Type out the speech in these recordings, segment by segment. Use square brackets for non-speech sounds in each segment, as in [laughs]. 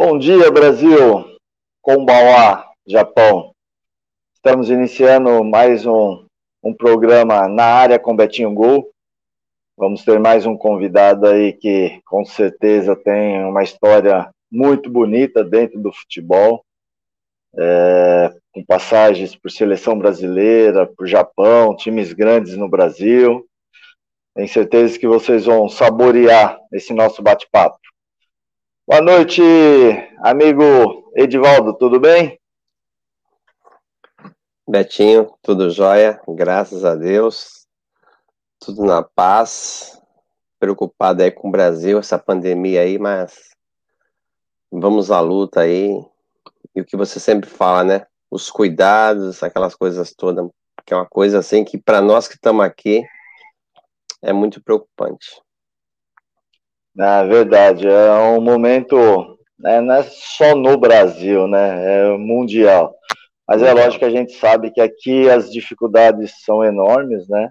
Bom dia, Brasil! Kombawa, Japão. Estamos iniciando mais um, um programa na área com Betinho Gol. Vamos ter mais um convidado aí que com certeza tem uma história muito bonita dentro do futebol, é, com passagens por seleção brasileira, por Japão, times grandes no Brasil. Tenho certeza que vocês vão saborear esse nosso bate-papo. Boa noite, amigo Edivaldo, tudo bem? Betinho, tudo jóia, graças a Deus, tudo na paz, preocupado aí com o Brasil, essa pandemia aí, mas vamos à luta aí, e o que você sempre fala, né, os cuidados, aquelas coisas todas, que é uma coisa assim que para nós que estamos aqui é muito preocupante. Na verdade, é um momento, né, não é só no Brasil, né, é mundial. Mas é lógico que a gente sabe que aqui as dificuldades são enormes, né?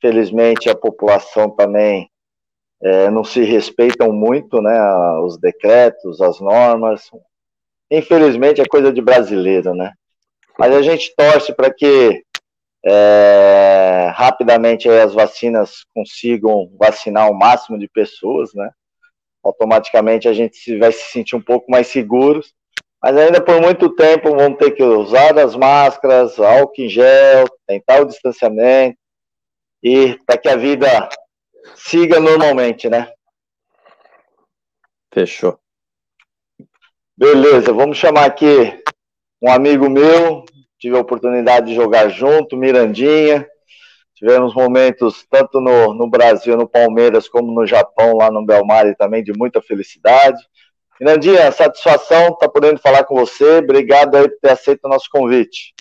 Felizmente a população também é, não se respeitam muito, né? Os decretos, as normas. Infelizmente é coisa de brasileiro, né? Mas a gente torce para que é, rapidamente as vacinas consigam vacinar o máximo de pessoas, né? Automaticamente a gente vai se sentir um pouco mais seguros, mas ainda por muito tempo vamos ter que usar as máscaras, álcool em gel, tentar o distanciamento e para que a vida siga normalmente, né? Fechou. Beleza, vamos chamar aqui um amigo meu, tive a oportunidade de jogar junto, Mirandinha. Tivemos momentos tanto no, no Brasil, no Palmeiras, como no Japão, lá no Belmar, também de muita felicidade. Mirandinha, satisfação estar tá podendo falar com você. Obrigado aí por ter aceito o nosso convite.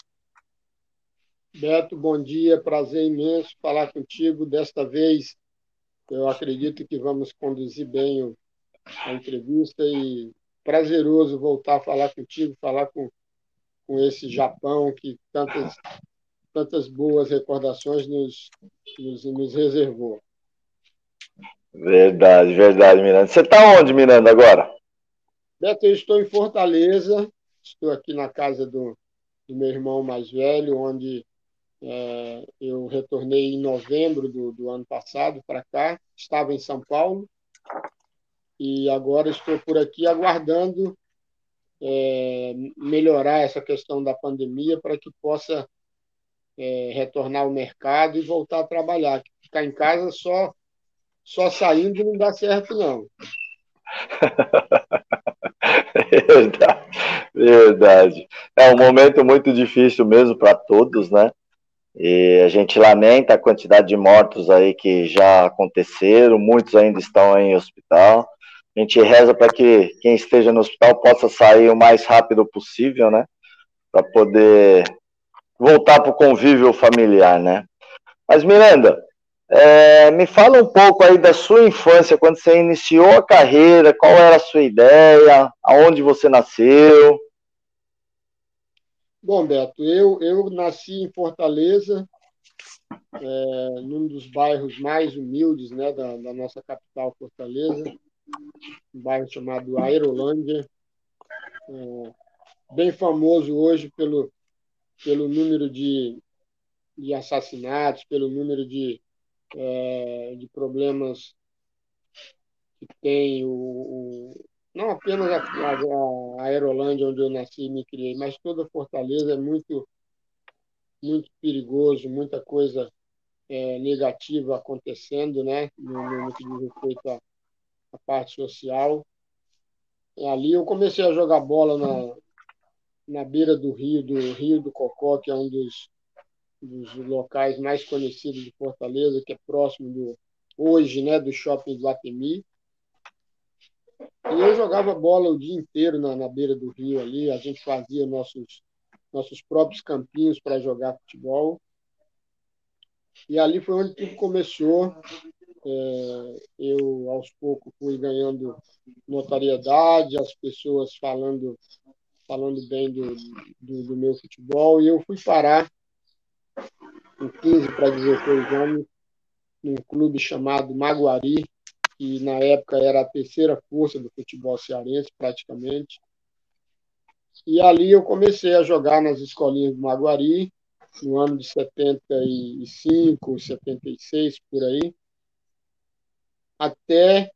Beto, bom dia, prazer imenso falar contigo. Desta vez, eu acredito que vamos conduzir bem a entrevista e prazeroso voltar a falar contigo, falar com com esse Japão que tantas, tantas boas recordações nos, nos, nos reservou. Verdade, verdade, Miranda. Você está onde, Miranda, agora? Beto, eu estou em Fortaleza, estou aqui na casa do, do meu irmão mais velho, onde é, eu retornei em novembro do, do ano passado para cá, estava em São Paulo, e agora estou por aqui aguardando é, melhorar essa questão da pandemia para que possa é, retornar ao mercado e voltar a trabalhar. Ficar em casa só, só saindo não dá certo, não. [laughs] verdade, verdade. É um momento muito difícil mesmo para todos, né? E a gente lamenta a quantidade de mortos aí que já aconteceram, muitos ainda estão em hospital. A gente reza para que quem esteja no hospital possa sair o mais rápido possível, né? Para poder voltar para o convívio familiar, né? Mas, Miranda, é, me fala um pouco aí da sua infância, quando você iniciou a carreira, qual era a sua ideia, aonde você nasceu? Bom, Beto, eu, eu nasci em Fortaleza, é, num dos bairros mais humildes né, da, da nossa capital, Fortaleza um bairro chamado Aerolândia, é, bem famoso hoje pelo, pelo número de, de assassinatos, pelo número de, é, de problemas que tem o, o não apenas a, a, a, Aerolândia, onde eu nasci e me criei, mas toda Fortaleza é muito, muito perigoso, muita coisa é, negativa acontecendo, né, no, no que diz respeito a, a parte social. E ali eu comecei a jogar bola na, na beira do rio, do Rio do Cocó, que é um dos, dos locais mais conhecidos de Fortaleza, que é próximo do hoje, né, do shopping do Atemi. E eu jogava bola o dia inteiro na, na beira do rio ali, a gente fazia nossos nossos próprios campinhos para jogar futebol. E ali foi onde tudo começou. É, eu, aos poucos, fui ganhando notariedade, as pessoas falando, falando bem do, do, do meu futebol, e eu fui parar com 15 para 16 anos num clube chamado Maguari, que na época era a terceira força do futebol cearense, praticamente. E ali eu comecei a jogar nas escolinhas do Maguari, no ano de 75, 76, por aí, até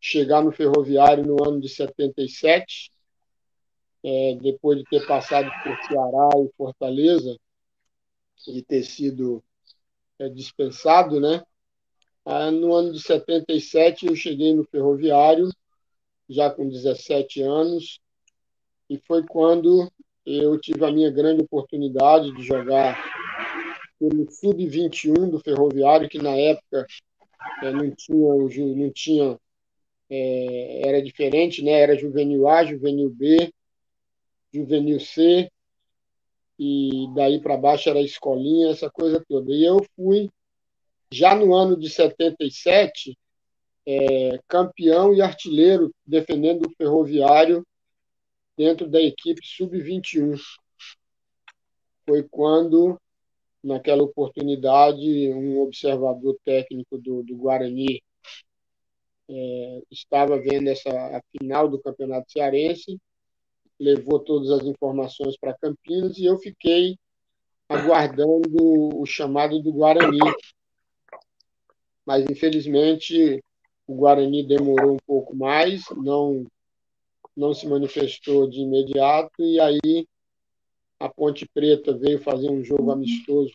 chegar no Ferroviário no ano de 77, é, depois de ter passado por Ceará e Fortaleza, e ter sido é, dispensado, né? Ah, no ano de 77 eu cheguei no Ferroviário, já com 17 anos, e foi quando eu tive a minha grande oportunidade de jogar pelo sub-21 do Ferroviário, que na época é, não tinha, não tinha é, era diferente, né? Era juvenil A, juvenil B, juvenil C, e daí para baixo era escolinha, essa coisa toda. E eu fui, já no ano de 77, é, campeão e artilheiro defendendo o Ferroviário dentro da equipe sub-21. Foi quando, naquela oportunidade, um observador técnico do, do Guarani é, estava vendo essa a final do Campeonato Cearense, levou todas as informações para Campinas e eu fiquei aguardando o chamado do Guarani. Mas, infelizmente, o Guarani demorou um pouco mais, não não se manifestou de imediato, e aí a Ponte Preta veio fazer um jogo amistoso,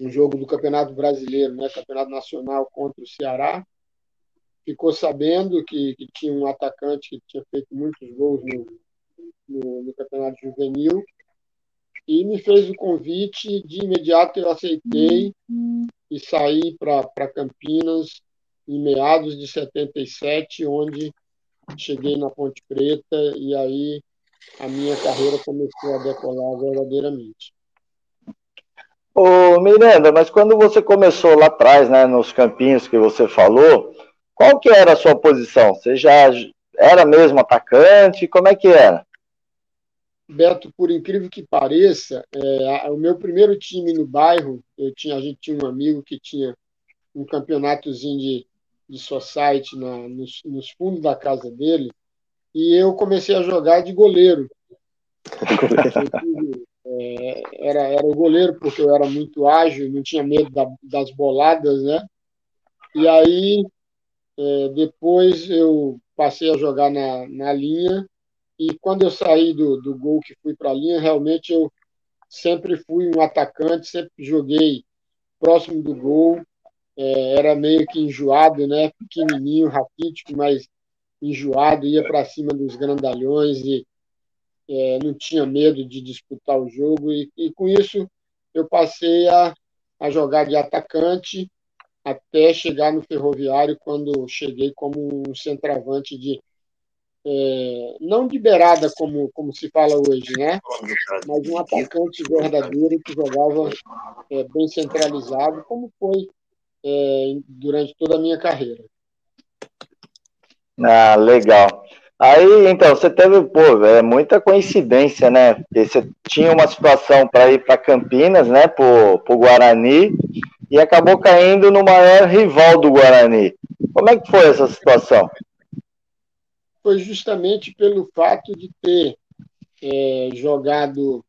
um jogo do Campeonato Brasileiro, né, Campeonato Nacional contra o Ceará. Ficou sabendo que, que tinha um atacante que tinha feito muitos gols no, no, no Campeonato Juvenil e me fez o convite. De imediato eu aceitei e saí para Campinas em meados de 77, onde cheguei na Ponte Preta e aí a minha carreira começou a decolar verdadeiramente. Ô Miranda, mas quando você começou lá atrás, né, nos campinhos que você falou, qual que era a sua posição? Você já era mesmo atacante? Como é que era? Beto, por incrível que pareça, é, o meu primeiro time no bairro, eu tinha, a gente tinha um amigo que tinha um campeonatozinho de de society na, nos, nos fundos da casa dele e eu comecei a jogar de goleiro. [laughs] é, era, era o goleiro porque eu era muito ágil, não tinha medo da, das boladas, né? E aí é, depois eu passei a jogar na, na linha e quando eu saí do, do gol que fui para a linha, realmente eu sempre fui um atacante, sempre joguei próximo do gol, é, era meio que enjoado, né? Pequenininho, raquítico, mas enjoado, ia para cima dos grandalhões e é, não tinha medo de disputar o jogo. E, e com isso eu passei a, a jogar de atacante até chegar no Ferroviário, quando cheguei como um centroavante de. É, não de beirada, como, como se fala hoje, né? mas um atacante verdadeiro que jogava é, bem centralizado, como foi é, durante toda a minha carreira. Ah, legal. Aí, então, você teve, pô, é muita coincidência, né? Porque você tinha uma situação para ir para Campinas, né, pro, pro Guarani, e acabou caindo no maior rival do Guarani. Como é que foi essa situação? Foi justamente pelo fato de ter é, jogado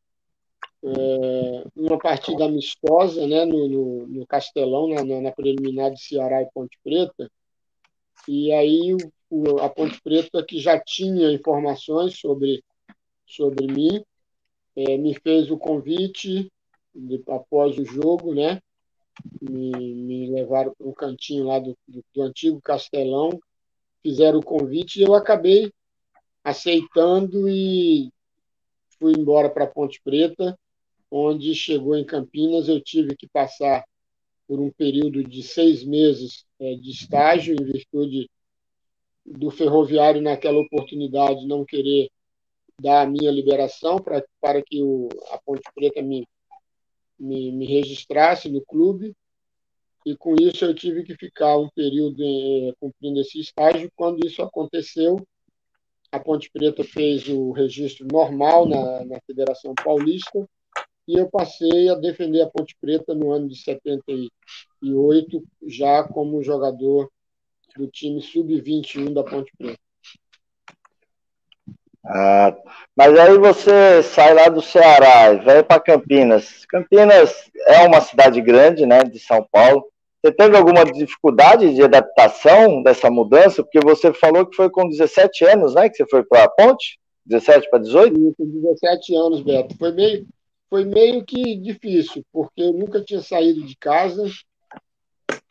é, uma partida amistosa né, no, no, no Castelão, na, na, preliminar de Ceará e Ponte Preta. E aí o, a Ponte Preta, que já tinha informações sobre, sobre mim, é, me fez o convite de, após o jogo, né? Me, me levaram para um cantinho lá do, do, do antigo Castelão, fizeram o convite e eu acabei aceitando e fui embora para Ponte Preta onde chegou em Campinas, eu tive que passar por um período de seis meses é, de estágio, em virtude do ferroviário, naquela oportunidade, não querer dar a minha liberação pra, para que o, a Ponte Preta me, me, me registrasse no clube. E com isso eu tive que ficar um período é, cumprindo esse estágio. Quando isso aconteceu, a Ponte Preta fez o registro normal na, na Federação Paulista e eu passei a defender a Ponte Preta no ano de 78, já como jogador do time sub-21 da Ponte Preta. Ah, mas aí você sai lá do Ceará e vai para Campinas. Campinas é uma cidade grande, né, de São Paulo. Você teve alguma dificuldade de adaptação dessa mudança? Porque você falou que foi com 17 anos, né, que você foi para a Ponte? 17 para 18? Com 17 anos, Beto. Foi meio, foi meio que difícil, porque eu nunca tinha saído de casa.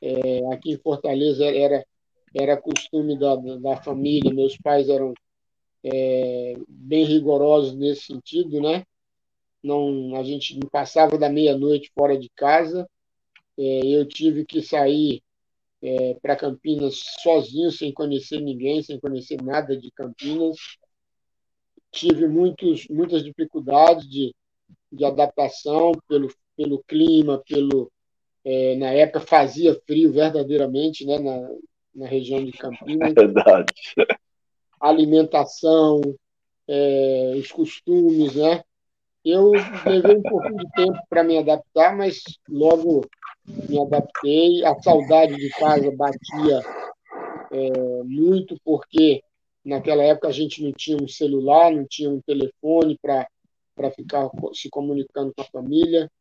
É, aqui em Fortaleza era, era costume da, da família, meus pais eram é, bem rigorosos nesse sentido, né? Não, a gente não passava da meia-noite fora de casa. É, eu tive que sair é, para Campinas sozinho, sem conhecer ninguém, sem conhecer nada de Campinas. Tive muitos, muitas dificuldades de, de adaptação pelo, pelo clima, pelo é, na época fazia frio verdadeiramente, né, na, na região de Campinas. É verdade alimentação, é, os costumes, né? Eu levei um pouquinho de tempo para me adaptar, mas logo me adaptei. A saudade de casa batia é, muito, porque naquela época a gente não tinha um celular, não tinha um telefone para ficar se comunicando com a família.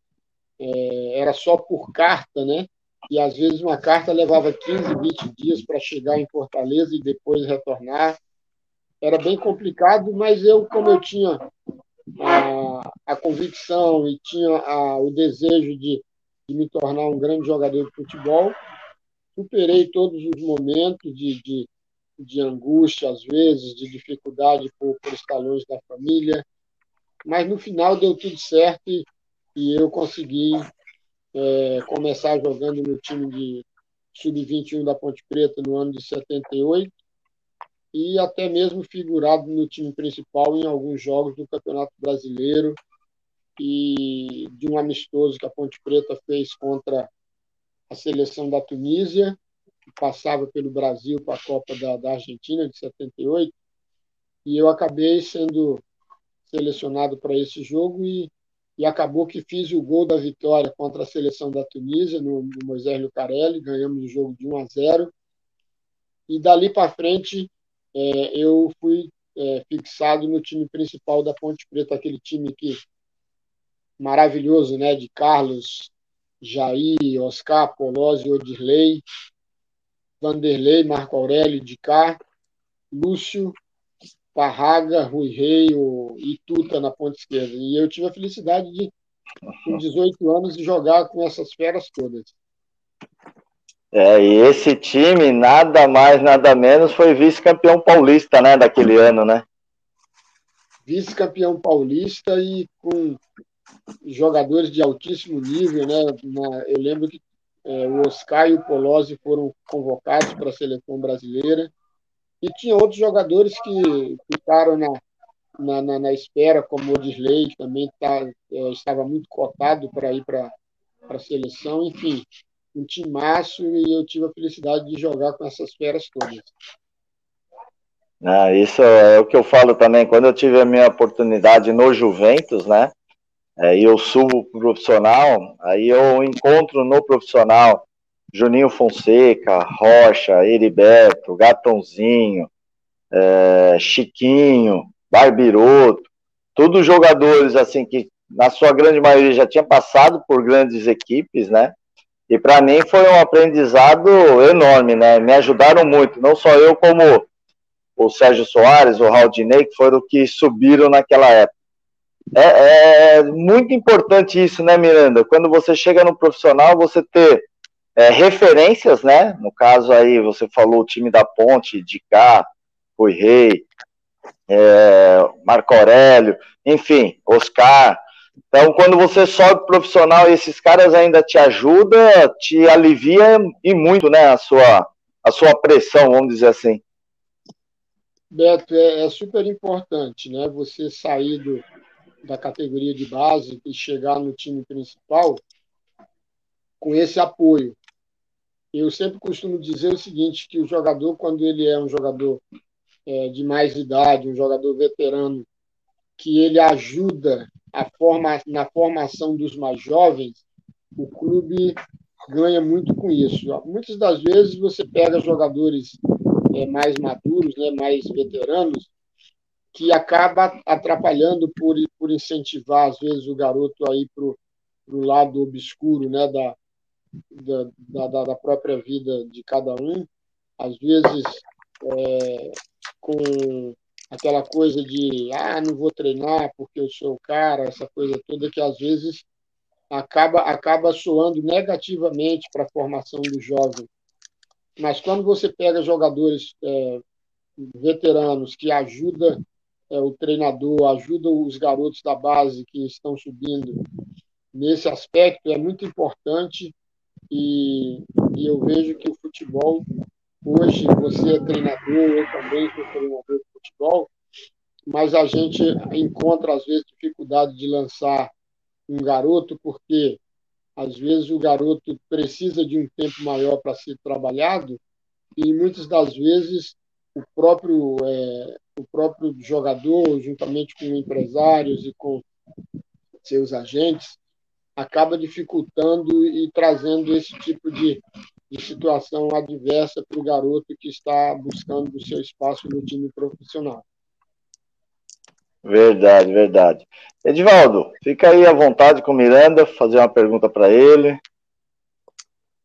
É, era só por carta, né? E às vezes uma carta levava 15, 20 dias para chegar em Fortaleza e depois retornar. Era bem complicado, mas eu, como eu tinha a, a convicção e tinha a, o desejo de, de, me tornar um grande jogador de futebol, superei todos os momentos de, de, de angústia, às vezes, de dificuldade por, por escalões da família, mas no final deu tudo certo e, e eu consegui é, começar jogando no time de sub-21 da Ponte Preta no ano de 78 e até mesmo figurado no time principal em alguns jogos do Campeonato Brasileiro e de um amistoso que a Ponte Preta fez contra a seleção da Tunísia, que passava pelo Brasil para a Copa da, da Argentina de 78, e eu acabei sendo selecionado para esse jogo e, e acabou que fiz o gol da vitória contra a seleção da Tunísia no, no Moisés Lucarelli, ganhamos o jogo de 1 a 0 e dali para frente é, eu fui é, fixado no time principal da Ponte Preta, aquele time que maravilhoso, né? De Carlos, Jair, Oscar, Polozzi, Odirley, Vanderlei, Marco Aurélio, cá, Lúcio, Parraga, Rui Rei e Tuta na ponta esquerda. E eu tive a felicidade de, com 18 anos, de jogar com essas feras todas. É, e esse time, nada mais, nada menos, foi vice-campeão paulista, né, daquele ano, né? Vice-campeão paulista e com jogadores de altíssimo nível, né? eu lembro que é, o Oscar e o Polozzi foram convocados para a seleção brasileira e tinha outros jogadores que ficaram na, na, na, na espera, como o Odisley, que também tá, é, estava muito cotado para ir para a seleção, enfim um timaço e eu tive a felicidade de jogar com essas feras todas. Ah, isso é o que eu falo também. Quando eu tive a minha oportunidade no Juventus, né? É, e eu subo profissional, aí eu encontro no profissional Juninho Fonseca, Rocha, Heriberto, Gatãozinho, é, Chiquinho, Barbiroto, todos jogadores assim que na sua grande maioria já tinham passado por grandes equipes, né? E para mim foi um aprendizado enorme, né? Me ajudaram muito, não só eu, como o Sérgio Soares, o Raudinei, que foram que subiram naquela época. É, é, muito importante isso, né, Miranda? Quando você chega no profissional, você ter é, referências, né? No caso aí, você falou o time da Ponte, de cá, Rui Rei, é, Marco Aurélio, enfim, Oscar, então, quando você sobe profissional esses caras ainda te ajudam, te alivia e muito, né, a sua, a sua pressão, vamos dizer assim. Beto, é, é super importante, né, você sair do, da categoria de base e chegar no time principal com esse apoio. Eu sempre costumo dizer o seguinte, que o jogador, quando ele é um jogador é, de mais idade, um jogador veterano, que ele ajuda forma, na formação dos mais jovens, o clube ganha muito com isso. Muitas das vezes você pega jogadores é, mais maduros, né, mais veteranos, que acaba atrapalhando por, por incentivar, às vezes, o garoto aí para o lado obscuro né, da, da, da, da, própria vida de cada um. Às vezes, é, com aquela coisa de, ah, não vou treinar porque eu sou o cara, essa coisa toda que, às vezes, acaba, acaba soando negativamente para a formação do jovem. Mas quando você pega jogadores é, veteranos que ajudam é, o treinador, ajuda os garotos da base que estão subindo nesse aspecto, é muito importante e, e eu vejo que o futebol, hoje, você é treinador, eu também sou treinador de futebol, mas a gente encontra, às vezes, dificuldade de lançar um garoto, porque às vezes o garoto precisa de um tempo maior para ser trabalhado e muitas das vezes o próprio é, o próprio jogador, juntamente com empresários e com seus agentes, acaba dificultando e trazendo esse tipo de, de situação adversa para o garoto que está buscando o seu espaço no time profissional. Verdade, verdade. Edivaldo, fica aí à vontade com o Miranda, fazer uma pergunta para ele.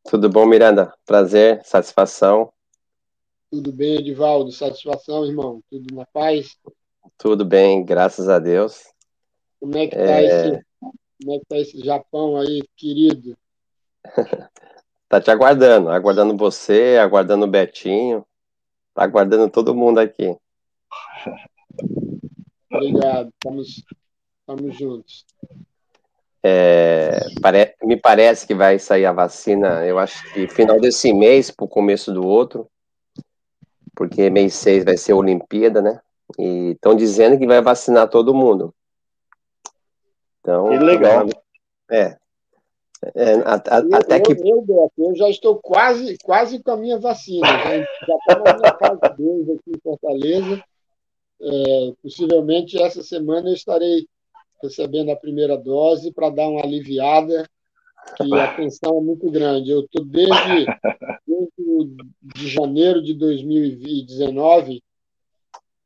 Tudo bom, Miranda? Prazer, satisfação. Tudo bem, Edivaldo? Satisfação, irmão? Tudo na paz? Tudo bem, graças a Deus. Como é que tá, é... Esse, como é que tá esse Japão aí, querido? [laughs] tá te aguardando, aguardando você, aguardando o Betinho, tá aguardando todo mundo aqui. Obrigado, estamos, estamos juntos. É, pare... me parece que vai sair a vacina, eu acho que final desse mês, para o começo do outro porque mês 6 vai ser a Olimpíada, né? E estão dizendo que vai vacinar todo mundo. Então, que legal. É. é a, a, eu, até que. Eu, eu, eu, já estou quase, quase com a minha vacina. Já estou na minha fase 2 aqui em Fortaleza. É, possivelmente essa semana eu estarei recebendo a primeira dose para dar uma aliviada que a tensão é muito grande. Eu estou desde, desde de janeiro de 2019,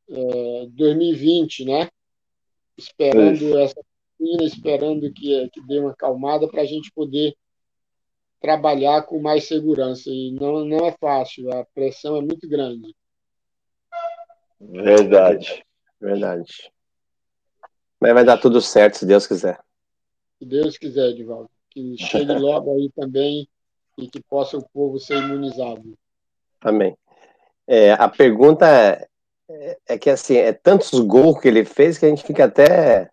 é, 2020, né? Esperando essa esperando que, que dê uma calmada para a gente poder trabalhar com mais segurança. E não, não é fácil, a pressão é muito grande. Verdade. Verdade. Mas vai dar tudo certo, se Deus quiser. Se Deus quiser, Edivaldo que chegue [laughs] logo aí também e que possa o povo ser imunizado. Amém. É, a pergunta é, é, que assim, é tantos gols que ele fez que a gente fica até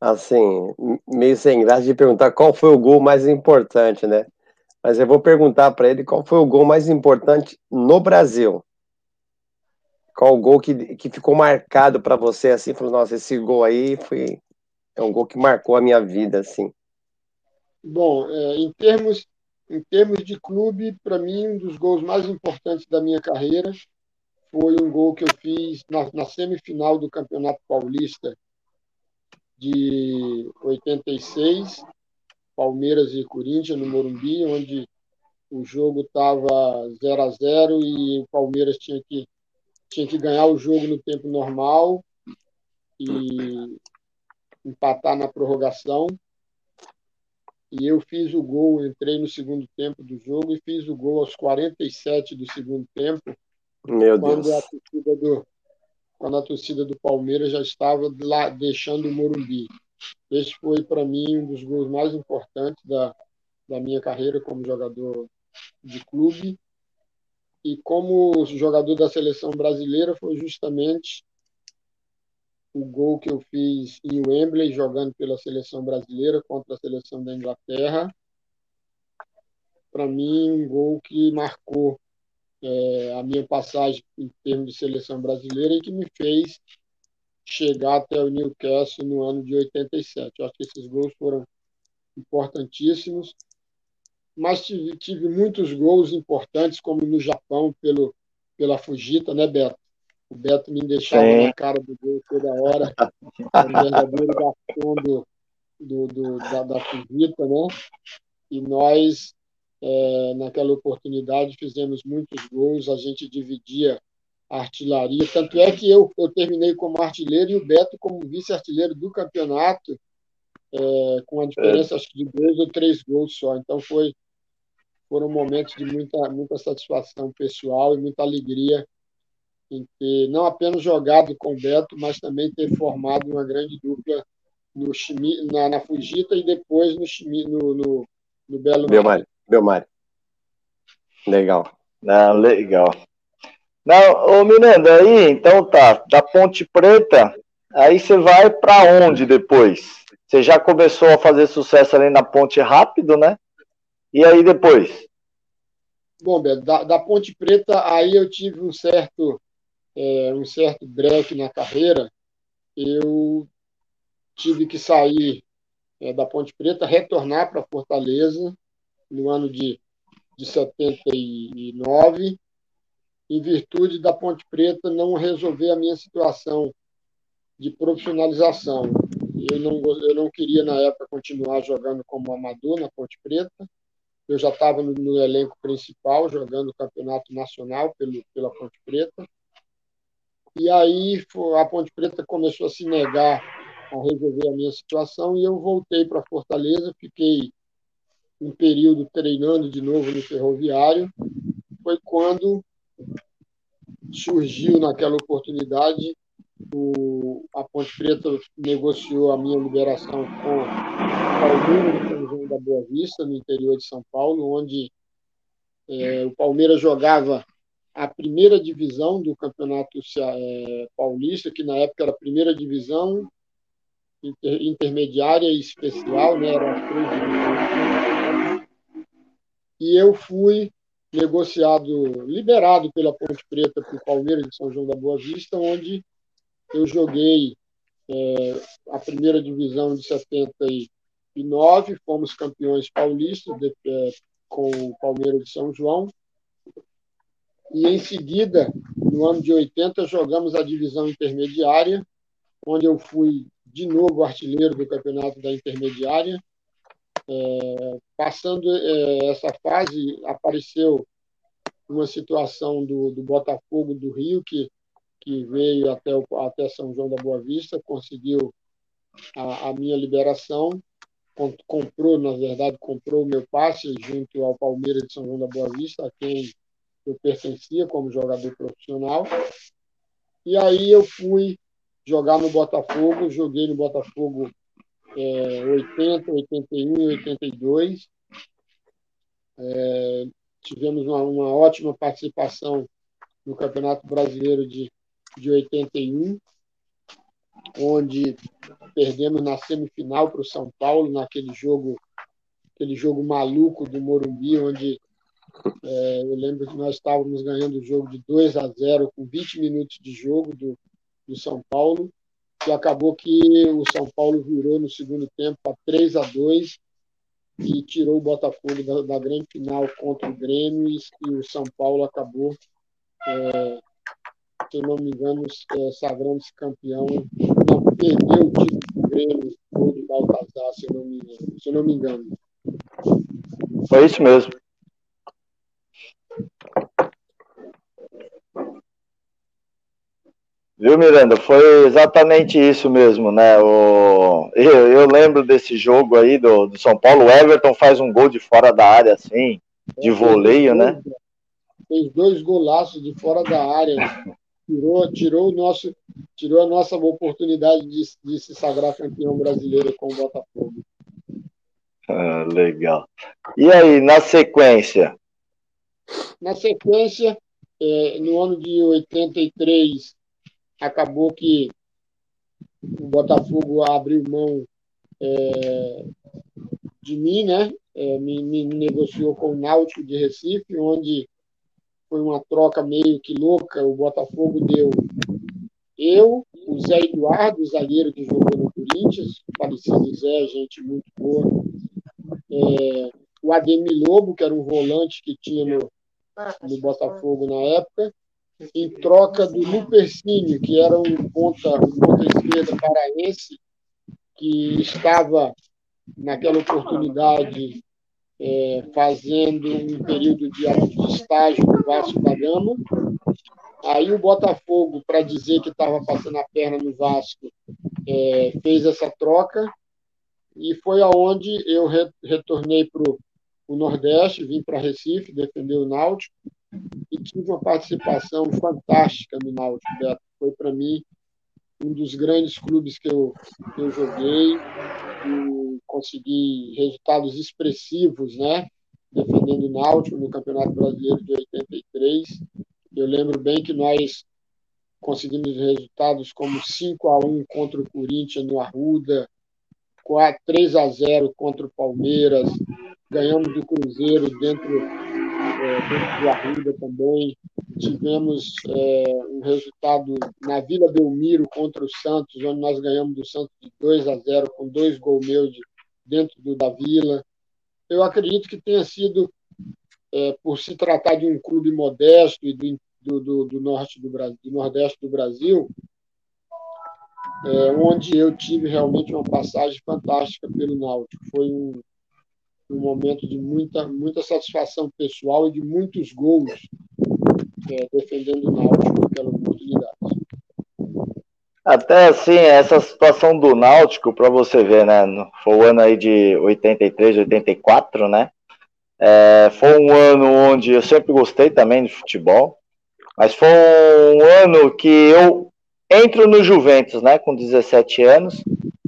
assim, meio sem graça de perguntar qual foi o gol mais importante, né? Mas eu vou perguntar para ele qual foi o gol mais importante no Brasil. Qual o gol que, que ficou marcado para você assim, falou, nossa, esse gol aí foi é um gol que marcou a minha vida assim. Bom, é, em, termos, em termos de clube, para mim, um dos gols mais importantes da minha carreira foi um gol que eu fiz na, na semifinal do Campeonato Paulista de 86, Palmeiras e Corinthians, no Morumbi, onde o jogo estava 0 a 0 e o Palmeiras tinha que, tinha que ganhar o jogo no tempo normal e empatar na prorrogação e eu fiz o gol, entrei no segundo tempo do jogo e fiz o gol aos 47 do segundo tempo. Meu quando Deus. A torcida do, quando a torcida do Palmeiras já estava lá deixando o Morumbi. Esse foi para mim um dos gols mais importantes da, da minha carreira como jogador de clube. E como jogador da seleção brasileira foi justamente o gol que eu fiz em Wembley, jogando pela seleção brasileira contra a seleção da Inglaterra. Para mim, um gol que marcou é, a minha passagem em termos de seleção brasileira e que me fez chegar até o Newcastle no ano de 87. Eu acho que esses gols foram importantíssimos, mas tive, tive muitos gols importantes, como no Japão, pelo, pela Fujita, né, Beto? O Beto me deixava Sim. na cara do gol toda hora. o verdadeiro garçom do, do, do, da, da Fujita, né? E nós é, naquela oportunidade, fizemos muitos gols, a gente dividia a artilharia. Tanto é que eu, eu terminei como artilheiro e o Beto como vice-artilheiro do campeonato, é, com a diferença acho que de dois ou três gols só. Então foi foram momentos de muita muita satisfação pessoal e muita alegria em ter não apenas jogado com o Beto, mas também ter formado uma grande dupla no na, na Fujita e depois no, no, no, no Belo. Belmari. Legal. Não, legal. Não, ô Miranda, aí, então tá, da Ponte Preta, aí você vai para onde depois? Você já começou a fazer sucesso ali na Ponte Rápido, né? E aí depois? Bom, Beto, da, da Ponte Preta, aí eu tive um certo, é, um certo break na carreira. Eu tive que sair é, da Ponte Preta, retornar para Fortaleza no ano de, de 79, em virtude da Ponte Preta não resolver a minha situação de profissionalização. Eu não, eu não queria, na época, continuar jogando como amador na Ponte Preta. Eu já estava no, no, elenco principal, jogando o campeonato nacional pelo, pela Ponte Preta. E aí a Ponte Preta começou a se negar a resolver a minha situação e eu voltei para Fortaleza, fiquei um período treinando de novo no ferroviário. Foi quando surgiu naquela oportunidade o, a Ponte Preta negociou a minha liberação com o Palmeiras de São da Boa Vista, no interior de São Paulo, onde é, o Palmeiras jogava a primeira divisão do Campeonato é, Paulista, que na época era a primeira divisão inter, intermediária e especial, né? Eram as três divisões. E eu fui negociado, liberado pela Ponte Preta para o Palmeiras de São João da Boa Vista, onde eu joguei é, a primeira divisão de 79, fomos campeões paulistas de, é, com o Palmeiras de São João. E em seguida, no ano de 80, jogamos a divisão intermediária, onde eu fui de novo artilheiro do campeonato da intermediária. É, passando é, essa fase, apareceu uma situação do, do Botafogo do Rio, que que veio até, o, até São João da Boa Vista, conseguiu a, a minha liberação, comprou, na verdade, comprou o meu passe junto ao Palmeiras de São João da Boa Vista, a quem eu pertencia como jogador profissional. E aí eu fui jogar no Botafogo, joguei no Botafogo é, 80, 81 e 82. É, tivemos uma, uma ótima participação no Campeonato Brasileiro de de 81, onde perdemos na semifinal para o São Paulo, naquele jogo, aquele jogo maluco do Morumbi, onde é, eu lembro que nós estávamos ganhando o jogo de 2 a 0 com 20 minutos de jogo do, do São Paulo, e acabou que o São Paulo virou no segundo tempo para 3 a 2 e tirou o Botafogo da, da grande final contra o Grêmio e, e o São Paulo acabou é, se não me engano, é, sagrando-se campeão, não perdeu o título do Grêmio, ou do Baltazar, se não me. Se não me engano. Foi isso mesmo. Viu, Miranda? Foi exatamente isso mesmo, né? O... Eu, eu lembro desse jogo aí do, do São Paulo. O Everton faz um gol de fora da área, assim, de voleio, né? Fez dois golaços de fora da área tirou, tirou, o nosso, tirou a nossa oportunidade de, de se sagrar campeão brasileiro com o Botafogo. Ah, legal. E aí, na sequência? Na sequência, é, no ano de 83, acabou que o Botafogo abriu mão é, de mim, né? É, me, me, negociou com o Náutico de Recife, onde foi uma troca meio que louca. O Botafogo deu eu, o Zé Eduardo, o zagueiro que jogou no Corinthians, falecido Zé, gente muito boa. É, o Ademir Lobo, que era um volante que tinha no, no Botafogo na época, em troca do Lupercínio, que era um ponta, um ponta esquerda paraense, que estava naquela oportunidade é, fazendo um período de, estágio no Vasco da Gama. Aí o Botafogo, para dizer que estava passando a perna no Vasco, é, fez essa troca e foi aonde eu re, retornei para o Nordeste, vim para Recife defender o Náutico e tive uma participação fantástica no Náutico, Beto. Foi para mim um dos grandes clubes que eu, que eu joguei e consegui resultados expressivos, né? Defendendo o Náutico no Campeonato Brasileiro de 83. Eu lembro bem que nós conseguimos resultados como 5 a 1 contra o Corinthians no Arruda, 4, 3 a 0 contra o Palmeiras, ganhamos do Cruzeiro dentro, é, do Arruda também. Tivemos é, um resultado na Vila Belmiro contra o Santos, onde nós ganhamos do Santos de 2 a 0 com dois gols meus de, dentro do, da Vila. Eu acredito que tenha sido, é, por se tratar de um clube modesto e do, do, do, do norte do Brasil, do nordeste do Brasil, é, onde eu tive realmente uma passagem fantástica pelo Náutico. Foi um, um momento de muita, muita satisfação pessoal e de muitos gols é, defendendo o Náutico naquela oportunidade. Até assim, essa situação do Náutico, para você ver, né? Foi o ano aí de 83, 84, né? É, foi um ano onde eu sempre gostei também de futebol, mas foi um ano que eu entro no Juventus, né? Com 17 anos.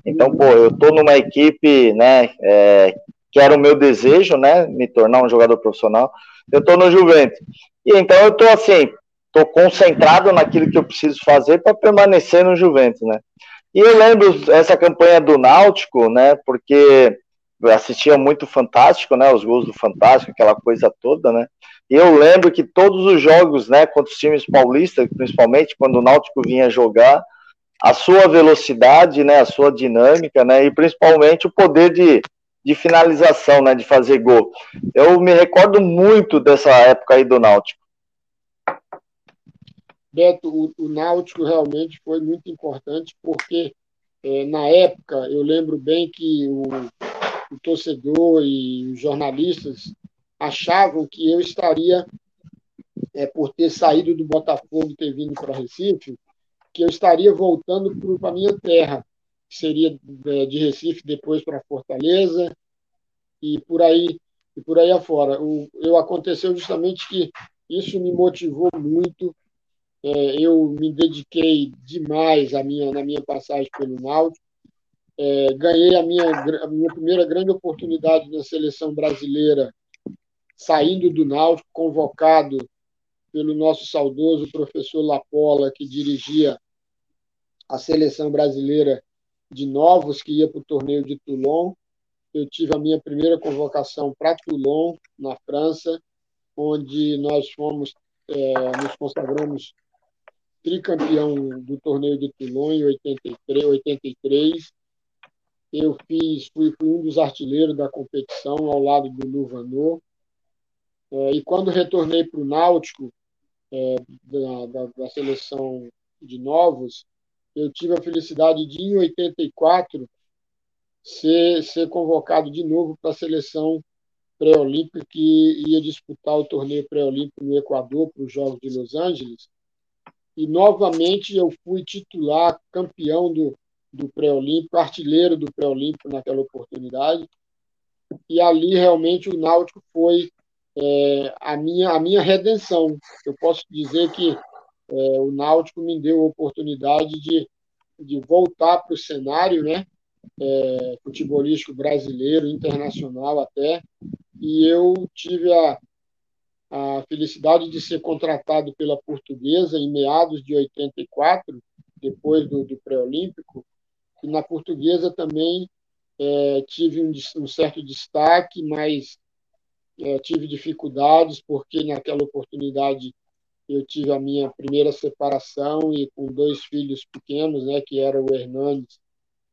Então, pô, eu tô numa equipe, né? É, que era o meu desejo, né? Me tornar um jogador profissional. Eu tô no Juventus. E então eu tô assim, tô concentrado naquilo que eu preciso fazer para permanecer no Juventus, né? E eu lembro essa campanha do Náutico, né? Porque eu assistia muito Fantástico, né? Os gols do Fantástico, aquela coisa toda, né? E eu lembro que todos os jogos, né, contra os times paulistas, principalmente quando o Náutico vinha jogar, a sua velocidade, né, a sua dinâmica, né, e principalmente o poder de, de finalização, né, de fazer gol. Eu me recordo muito dessa época aí do Náutico. Beto, o, o Náutico realmente foi muito importante porque é, na época eu lembro bem que o, o torcedor e os jornalistas achavam que eu estaria, é, por ter saído do Botafogo e ter vindo para Recife, que eu estaria voltando para a minha terra, que seria é, de Recife depois para Fortaleza e por aí e por aí afora. O, eu aconteceu justamente que isso me motivou muito. É, eu me dediquei demais à minha, na minha passagem pelo Náutico. É, ganhei a minha, a minha primeira grande oportunidade na seleção brasileira saindo do Náutico, convocado pelo nosso saudoso professor Lapola, que dirigia a seleção brasileira de novos, que ia para o torneio de Toulon. Eu tive a minha primeira convocação para Toulon, na França, onde nós fomos, é, nos consagramos tricampeão do torneio de Toulon em 83, 83. Eu fiz, fui, fui um dos artilheiros da competição ao lado do Luvanor. É, e quando retornei para o Náutico, é, da, da, da, seleção de novos, eu tive a felicidade de, em 84, ser, ser convocado de novo para a seleção pré-olímpica que ia disputar o torneio pré-olímpico no Equador para os Jogos de Los Angeles. E novamente eu fui titular, campeão do, do pré-olímpico, artilheiro do pré-olímpico naquela oportunidade. E ali realmente o Náutico foi é, a, minha, a minha redenção. Eu posso dizer que é, o Náutico me deu a oportunidade de, de voltar para o cenário né, é, futebolístico brasileiro, internacional até, e eu tive a, a felicidade de ser contratado pela Portuguesa em meados de 84, depois do, do pré-olímpico, e na Portuguesa também é, tive um, um certo destaque, mas é, tive dificuldades porque naquela oportunidade eu tive a minha primeira separação e com dois filhos pequenos, né, que eram o Hernandes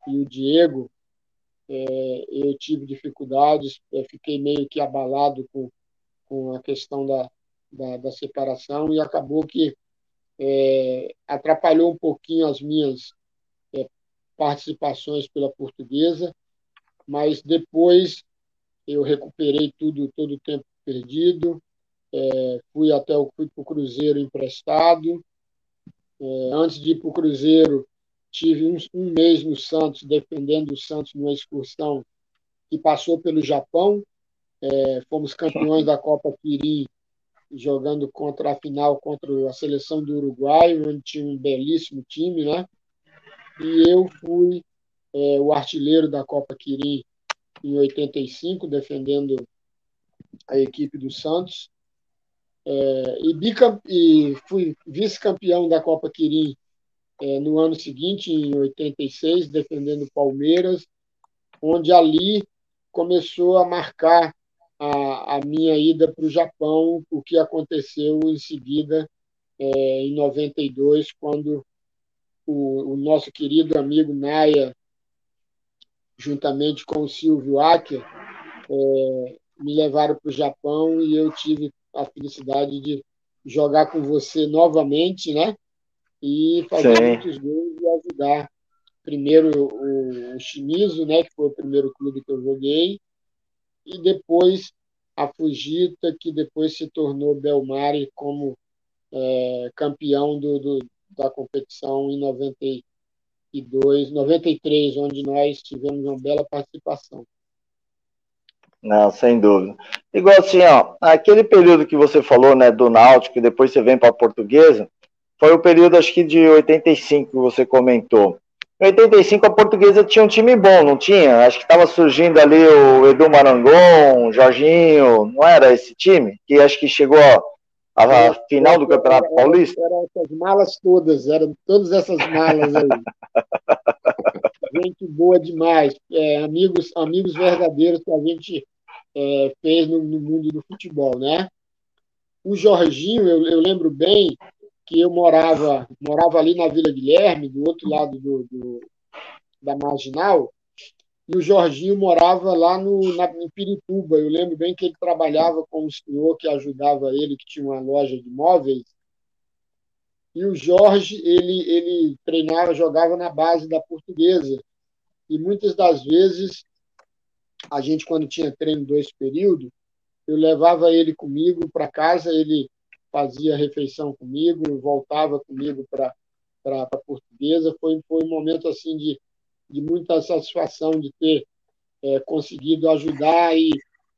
e o Diego, é, eu tive dificuldades, eu fiquei meio que abalado com, com a questão da, da, da separação e acabou que é, atrapalhou um pouquinho as minhas é, participações pela portuguesa, mas depois eu recuperei tudo, todo o tempo perdido, é, fui até o, fui para o Cruzeiro emprestado. É, antes de ir para o Cruzeiro, tive um, um, mês no Santos, defendendo o Santos numa excursão que passou pelo Japão. É, fomos campeões da Copa Quirim, jogando contra a final contra a seleção do Uruguai, onde tinha um belíssimo time, né? E eu fui é, o artilheiro da Copa Quirim em 85, defendendo a equipe do Santos. É, e, bicamp... e fui vice-campeão da Copa Quirim é, no ano seguinte, em 86, defendendo o Palmeiras, onde ali começou a marcar a, a minha ida para o Japão, o que aconteceu em seguida, é, em 92, quando o, o, nosso querido amigo Naya, juntamente com o Silvio Acker, é, me levaram para o Japão e eu tive a felicidade de jogar com você novamente, né? E fazer Sim. muitos gols e ajudar. Primeiro o, o Shimizu, né? Que foi o primeiro clube que eu joguei. E depois a Fujita, que depois se tornou Belmari como é, campeão do, do, da competição em 92, 93, onde nós tivemos uma bela participação. Não, sem dúvida. Igual assim, ó, aquele período que você falou, né, do Náutico, e depois você vem para a Portuguesa, foi o período, acho que de 85 que você comentou. Em 85 a Portuguesa tinha um time bom, não tinha? Acho que estava surgindo ali o Edu Marangon, o Jorginho, não era esse time? Que acho que chegou à, à final do Campeonato Paulista? Eram essas malas todas, eram todas essas malas aí. [laughs] gente boa demais, é, amigos, amigos verdadeiros que a gente é, fez no, no, mundo do futebol, né? O Jorginho, eu, eu, lembro bem que eu morava, morava ali na Vila Guilherme, do outro lado do, do da Marginal, e o Jorginho morava lá no, na, em Pirituba. Eu lembro bem que ele trabalhava com um senhor que ajudava ele, que tinha uma loja de móveis. E o Jorge, ele, ele treinava, jogava na base da portuguesa. E muitas das vezes a gente, quando tinha treino dois períodos, eu levava ele comigo para casa, ele fazia refeição comigo, voltava comigo para a portuguesa. Foi, foi um momento assim de, de muita satisfação de ter é, conseguido ajudar e,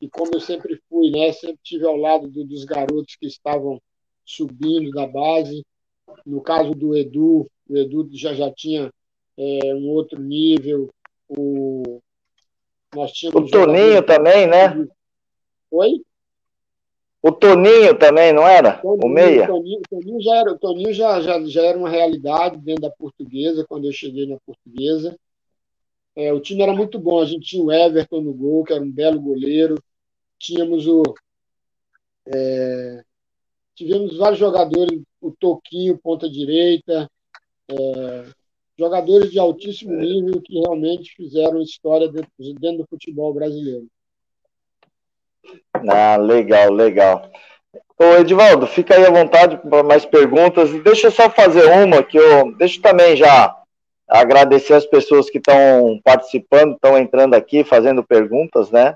e como eu sempre fui, né, sempre tive ao lado do, dos garotos que estavam subindo da base. No caso do Edu, o Edu já, já tinha é, um outro nível. O, o Toninho também, né? Oi? O Toninho também, não era? Toninho, o meia? Toninho, Toninho, já, era, Toninho já, já, já era uma realidade dentro da portuguesa, quando eu cheguei na portuguesa. É, o time era muito bom. A gente tinha o Everton no gol, que era um belo goleiro. Tínhamos o. É, tivemos vários jogadores, o Toquinho, ponta direita. É, jogadores de altíssimo nível que realmente fizeram história dentro, dentro do futebol brasileiro. Ah, legal, legal. Ô, Edivaldo, fica aí à vontade para mais perguntas. Deixa eu só fazer uma que eu. Deixa eu também já agradecer as pessoas que estão participando, estão entrando aqui, fazendo perguntas, né?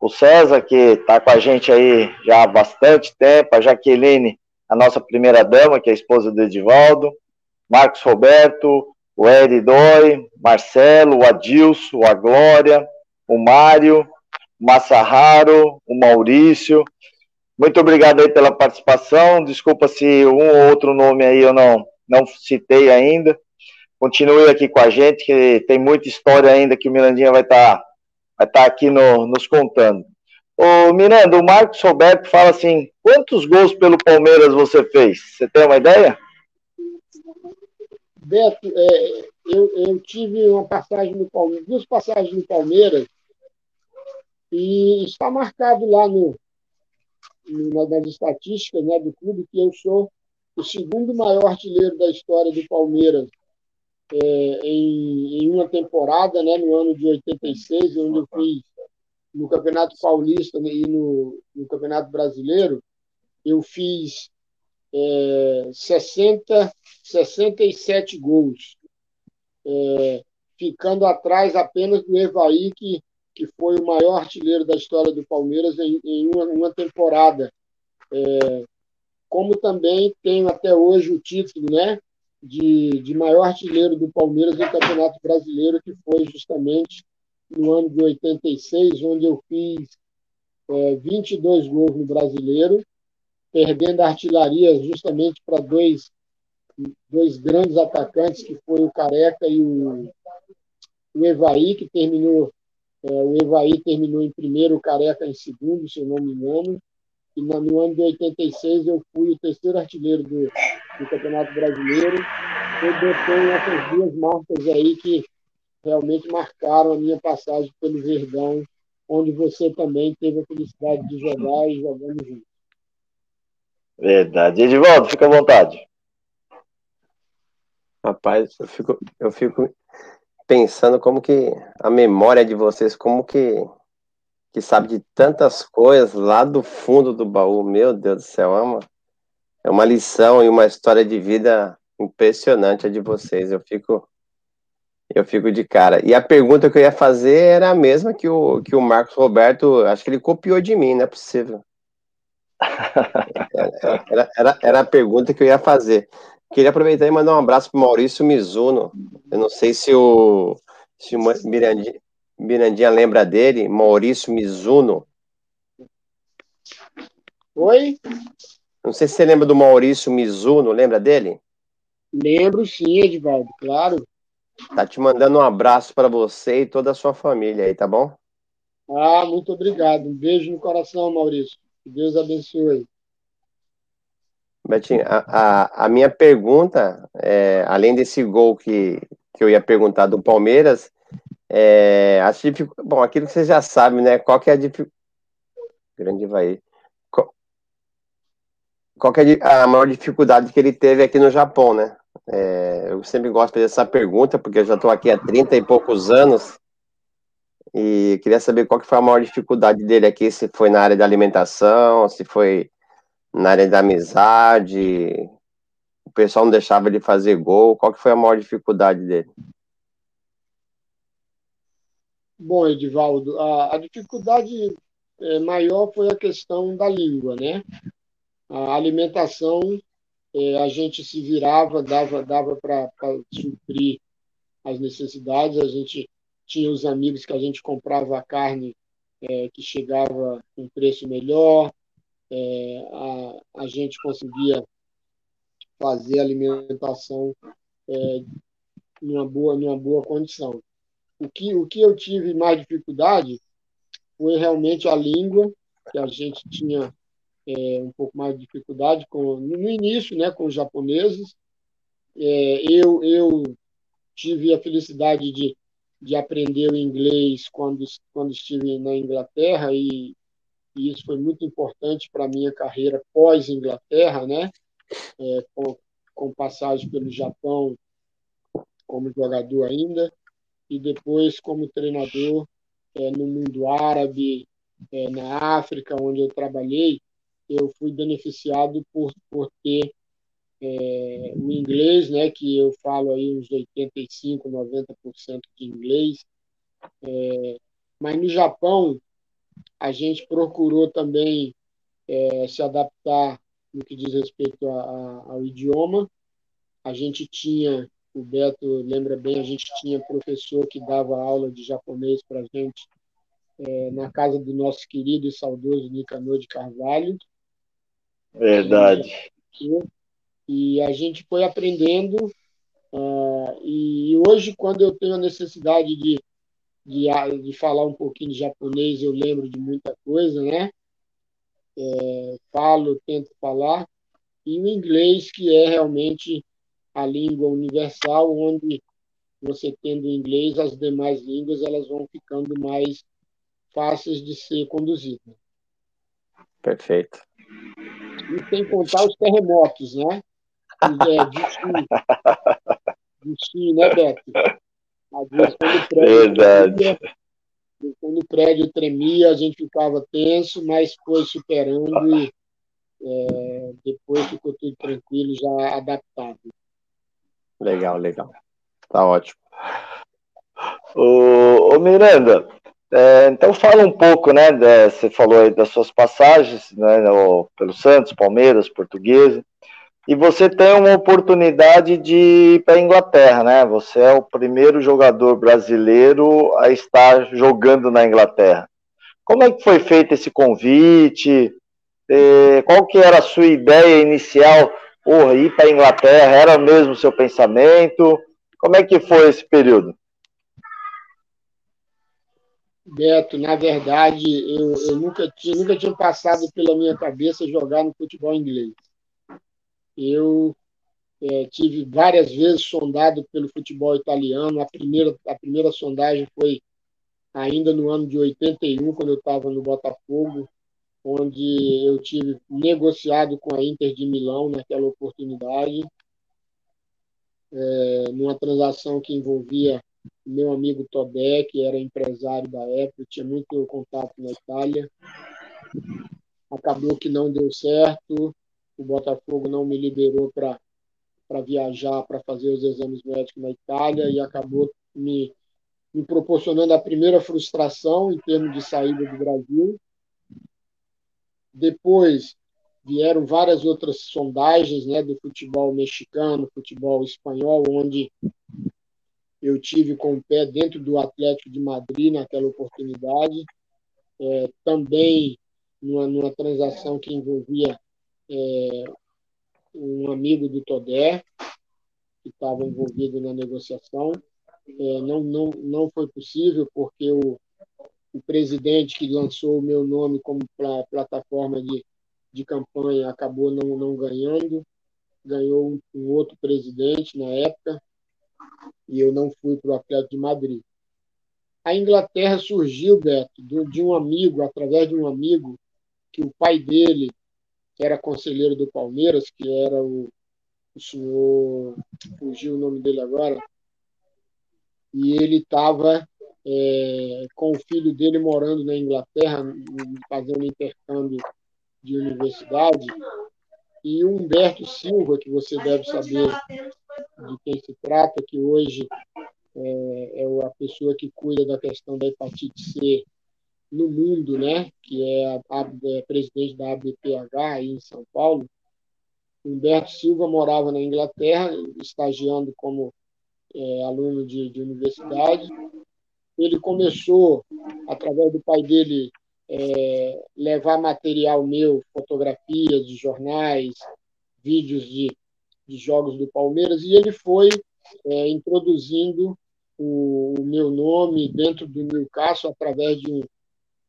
O César, que está com a gente aí já há bastante tempo, a Jaqueline, a nossa primeira dama, que é a esposa do Edivaldo, Marcos Roberto, o Eri Dói, Marcelo, o Adilson, a Glória, o Mário, o Massaharo, o Maurício. Muito obrigado aí pela participação. Desculpa se um ou outro nome aí eu não, não citei ainda. Continue aqui com a gente, que tem muita história ainda que o Mirandinha vai estar tá, vai tá aqui no, nos contando. Ô, Miranda, o Marcos Roberto fala assim: quantos gols pelo Palmeiras você fez? Você tem uma ideia? Beto, é, eu, eu, tive uma passagem no Palmeiras, duas passagens no Palmeiras, e está marcado lá no, no, nas estatísticas né, do clube que eu sou o segundo maior artilheiro da história do Palmeiras é, em, em, uma temporada, né, no ano de 86, onde eu fiz no Campeonato Paulista né, e no, no Campeonato Brasileiro, eu fiz é, 60, 67 gols, é, ficando atrás apenas do Evaí, que que foi o maior artilheiro da história do Palmeiras em, em uma, uma, temporada. É, como também tenho até hoje o título né, de, de maior artilheiro do Palmeiras no Campeonato Brasileiro, que foi justamente no ano de 86, onde eu fiz é, 22 gols no Brasileiro, perdendo a artilharia justamente para dois, dois grandes atacantes, que foi o Careca e o, o Evaí, que terminou, é, o Evaí terminou em primeiro, o Careca em segundo, se eu não me engano, e no ano de 86 eu fui o terceiro artilheiro do, do Campeonato Brasileiro. Eu detenho essas duas marcas aí que realmente marcaram a minha passagem pelo Verdão, onde você também teve a felicidade de jogar e jogamos juntos. Verdade. Edivaldo, fica à vontade. Rapaz, eu fico, eu fico pensando como que a memória de vocês, como que que sabe de tantas coisas lá do fundo do baú. Meu Deus do céu, é uma, é uma lição e uma história de vida impressionante a de vocês. Eu fico eu fico de cara. E a pergunta que eu ia fazer era a mesma que o, que o Marcos Roberto, acho que ele copiou de mim, não é possível. Era, era, era, a pergunta que eu ia fazer. Queria aproveitar e mandar um abraço para o Maurício Mizuno. Eu não sei se o, se o Mirandinha, Mirandinha lembra dele, Maurício Mizuno. Oi? Não sei se você lembra do Maurício Mizuno, lembra dele? Lembro sim, Edvaldo, claro. Tá te mandando um abraço para você e toda a sua família aí, tá bom? Ah, muito obrigado. Um beijo no coração, Maurício. Deus abençoe. Betinho, a, a, a minha pergunta, é, além desse gol que, que eu ia perguntar do Palmeiras, é, as dific... Bom, aquilo que você já sabe, né? Qual que é a dificuldade. Grande vai. Qual... Qual que é a maior dificuldade que ele teve aqui no Japão, né? É, eu sempre gosto de fazer essa pergunta, porque eu já estou aqui há 30 e poucos anos. E queria saber qual que foi a maior dificuldade dele aqui, se foi na área da alimentação, se foi na área da amizade, o pessoal não deixava ele fazer gol, qual que foi a maior dificuldade dele? Bom, Edivaldo, a, a dificuldade é, maior foi a questão da língua, né? A alimentação, é, a gente se virava, dava, dava para suprir as necessidades, a gente tinha os amigos que a gente comprava a carne é, que chegava com preço melhor, é, a, a gente conseguia fazer a alimentação é, numa boa, numa boa condição. O que, o que eu tive mais dificuldade foi realmente a língua, que a gente tinha é, um pouco mais de dificuldade com, no início né, com os japoneses. É, eu, eu tive a felicidade de, de aprender o inglês quando, quando estive na Inglaterra e, e isso foi muito importante para a minha carreira pós-Inglaterra, né? É, com, com passagem pelo Japão como jogador ainda e depois como treinador é, no mundo árabe, é, na África, onde eu trabalhei, eu fui beneficiado por, por ter é, o inglês, né, que eu falo aí uns 85, 90% de inglês. É, mas no Japão, a gente procurou também é, se adaptar no que diz respeito a, a, ao idioma. A gente tinha o Beto lembra bem, a gente tinha professor que dava aula de japonês para a gente é, na casa do nosso querido e saudoso Nicanor de Carvalho. Verdade. E a gente foi aprendendo, uh, e hoje, quando eu tenho a necessidade de, de, de falar um pouquinho de japonês, eu lembro de muita coisa, né? É, falo, tento falar, e o inglês, que é realmente a língua universal, onde você tendo inglês, as demais línguas elas vão ficando mais fáceis de ser conduzidas. Perfeito. E sem contar os terremotos, né? É, de Chile, né, Beto? Às vezes, quando o prédio Verdade. Tremia, quando o prédio tremia, a gente ficava tenso, mas foi superando e é, depois ficou tudo tranquilo, já adaptado. Legal, legal. Tá ótimo. Ô, ô Miranda, É, então fala um pouco, né? De, você falou aí das suas passagens, né? No, pelo Santos, Palmeiras, Portuguesa. E você tem uma oportunidade de ir para a Inglaterra, né? Você é o primeiro jogador brasileiro a estar jogando na Inglaterra. Como é que foi feito esse convite? É, qual que era a sua ideia inicial? Porra, ir para a Inglaterra, era mesmo o seu pensamento? Como é que foi esse período? Beto, na verdade, eu, eu nunca, tinha, nunca tinha passado pela minha cabeça jogar no futebol inglês. Eu é, tive várias vezes sondado pelo futebol italiano. A primeira, a primeira sondagem foi ainda no ano de 81, quando eu estava no Botafogo, onde eu tive negociado com a Inter de Milão naquela oportunidade, é, numa transação que envolvia meu amigo Todé, que era empresário da época, tinha muito contato na Itália. Acabou que não deu certo, o Botafogo não me liberou para viajar, para fazer os exames médicos na Itália, e acabou me, me proporcionando a primeira frustração em termos de saída do Brasil. Depois vieram várias outras sondagens né, do futebol mexicano, futebol espanhol, onde eu tive com o pé dentro do Atlético de Madrid naquela oportunidade, é, também numa, numa, transação que envolvia é, um amigo do Todé, que estava envolvido na negociação. É, não, não, não foi possível, porque o, o presidente que lançou o meu nome como pra, plataforma de, de campanha acabou não, não ganhando, ganhou um, um outro presidente na época, e eu não fui para o Atlético de Madrid. A Inglaterra surgiu, Beto, de um amigo, através de um amigo, que o pai dele era conselheiro do Palmeiras, que era o, o senhor, fugiu o nome dele agora, e ele estava é, com o filho dele morando na Inglaterra, fazendo intercâmbio de universidade, e o Humberto Silva, que você deve saber de quem se trata, que hoje é, é a pessoa que cuida da questão da hepatite C no mundo, né? que é a, é presidente da ABPH aí em São Paulo. Humberto Silva morava na Inglaterra, estagiando como é, aluno de, de, universidade. Ele começou, através do pai dele, é, levar material meu, fotografias de jornais, vídeos de de jogos do Palmeiras, e ele foi é, introduzindo o, o, meu nome dentro do Newcastle através de um,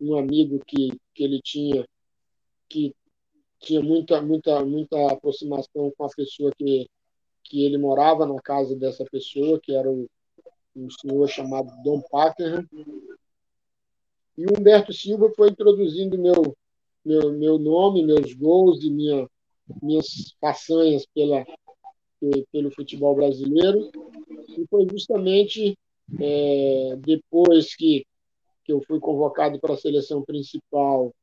um amigo que, que ele tinha, que tinha muita, muita, muita aproximação com a pessoa que, que ele morava na casa dessa pessoa, que era um, um senhor chamado Dom Packer. E Humberto Silva foi introduzindo meu, meu, meu nome, meus gols e minha, minhas façanhas pela, pelo futebol brasileiro. E foi justamente é, depois que eu fui convocado para a seleção principal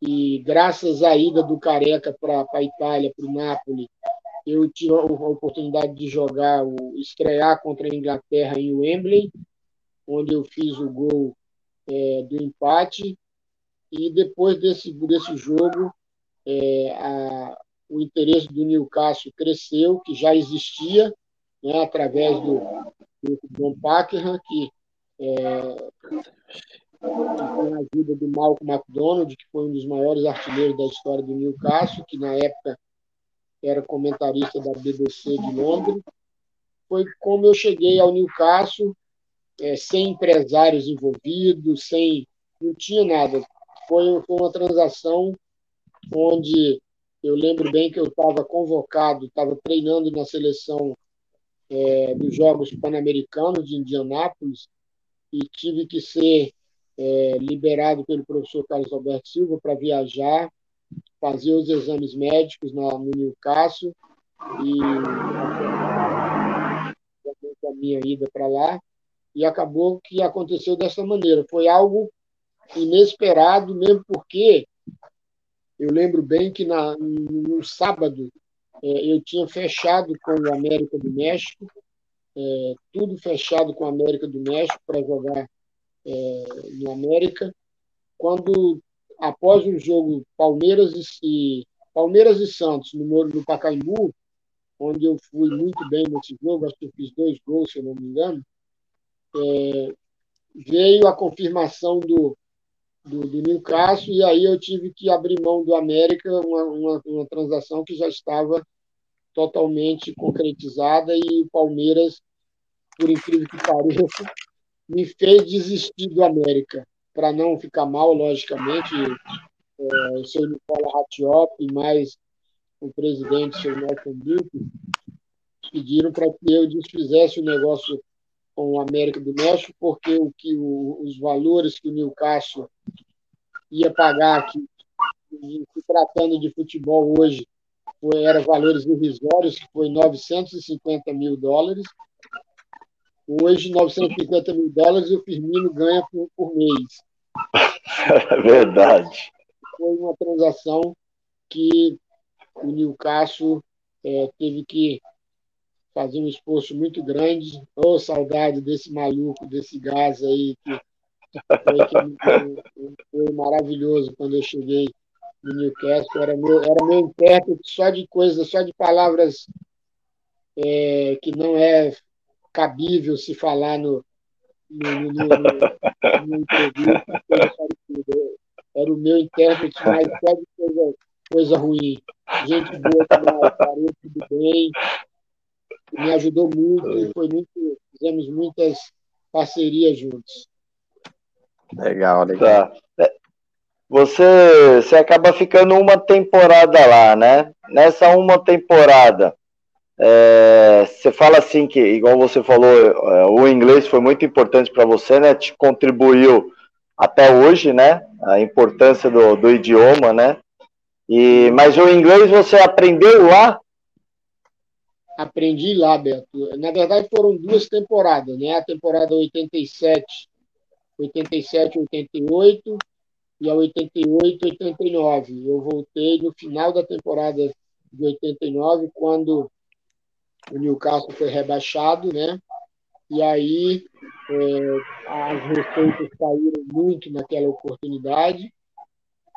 e graças à ida do Careca para a Itália, para o Napoli, eu tive a oportunidade de jogar, o, estrear contra a Inglaterra em Wembley, onde eu fiz o gol é, do empate. E depois desse, desse jogo, é, a, o interesse do Newcastle cresceu, que já existia, né, através do, do John Packer, que é, com a ajuda do Malcolm MacDonald, que foi um dos maiores artilheiros da história do Newcastle, que na época era comentarista da BBC de Londres. Foi como eu cheguei ao Newcastle, é, sem empresários envolvidos, sem não tinha nada. Foi, foi uma transação onde eu lembro bem que eu estava convocado, estava treinando na seleção é, dos Jogos Pan-Americanos de Indianápolis e tive que ser é, liberado pelo professor Carlos Alberto Silva para viajar, fazer os exames médicos na, no Newcastle e a minha ida para lá e acabou que aconteceu dessa maneira. Foi algo inesperado, mesmo porque eu lembro bem que na, no sábado é, eu tinha fechado com o América do México, é, tudo fechado com o América do México para jogar é, no América, quando após um jogo Palmeiras e Palmeiras e Santos no, no Pacaembu, onde eu fui muito bem nesse jogo, acho que eu fiz dois gols, se eu não me engano, é, veio a confirmação do, do, do, Newcastle, e aí eu tive que abrir mão do América, uma, uma, uma transação que já estava totalmente concretizada, e o Palmeiras, por incrível que pareça, me fez desistir do América, para não ficar mal, logicamente, é, o seu Nicola Ratiop e mais o presidente, o seu Nelson Duque, pediram para que eu desfizesse o negócio com o América do México, porque o que o, os valores que o Newcastle ia pagar aqui, se tratando de futebol hoje, foi, eram valores irrisórios, que foi 950 mil dólares. Hoje, 950 mil dólares o Firmino ganha por, por mês. [laughs] Verdade. Foi uma transação que o Newcastle é, teve que fazer um esforço muito grande. Ô, oh, saudade desse maluco, desse gás aí, que foi, que foi maravilhoso quando eu cheguei no Newcastle. Era meu, era meu intérprete só de coisas, só de palavras é, que não é cabível se falar no, no, no, no, no entrevista, Era o meu intérprete, mas só de coisa, coisa ruim. Gente boa parou tudo bem. Me ajudou muito, foi muito, fizemos muitas parcerias juntos. Legal, legal. Tá. É, você, você acaba ficando uma temporada lá, né? Nessa uma temporada, é, você fala assim que, igual você falou, é, o inglês foi muito importante para você, né? Te contribuiu até hoje, né? A importância do, do idioma, né? E, mas o inglês você aprendeu lá? Aprendi lá, Beto. Na verdade, foram duas temporadas, né? A temporada 87, 87, 88 e a 88, 89. Eu voltei no final da temporada de 89, quando o Newcastle foi rebaixado, né? E aí é, as receitas caíram muito naquela oportunidade.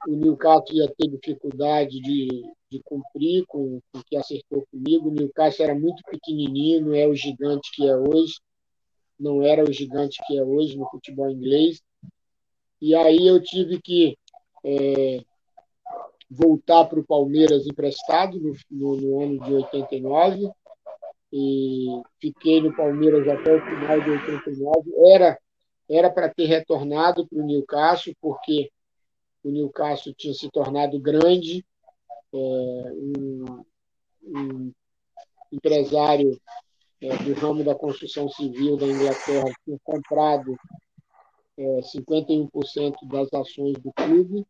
O Newcastle ia ter dificuldade de, de cumprir com o que acertou comigo. O Newcastle era muito pequenininho, não é o gigante que é hoje. Não era o gigante que é hoje no futebol inglês. E aí eu tive que é, voltar para o Palmeiras emprestado no, no, no ano de 89 e fiquei no Palmeiras até o final de 89. Era era para ter retornado para o Newcastle, porque o Newcastle tinha se tornado grande, é, um, um, empresário é, do ramo da construção civil da Inglaterra tinha comprado é, 51% das ações do clube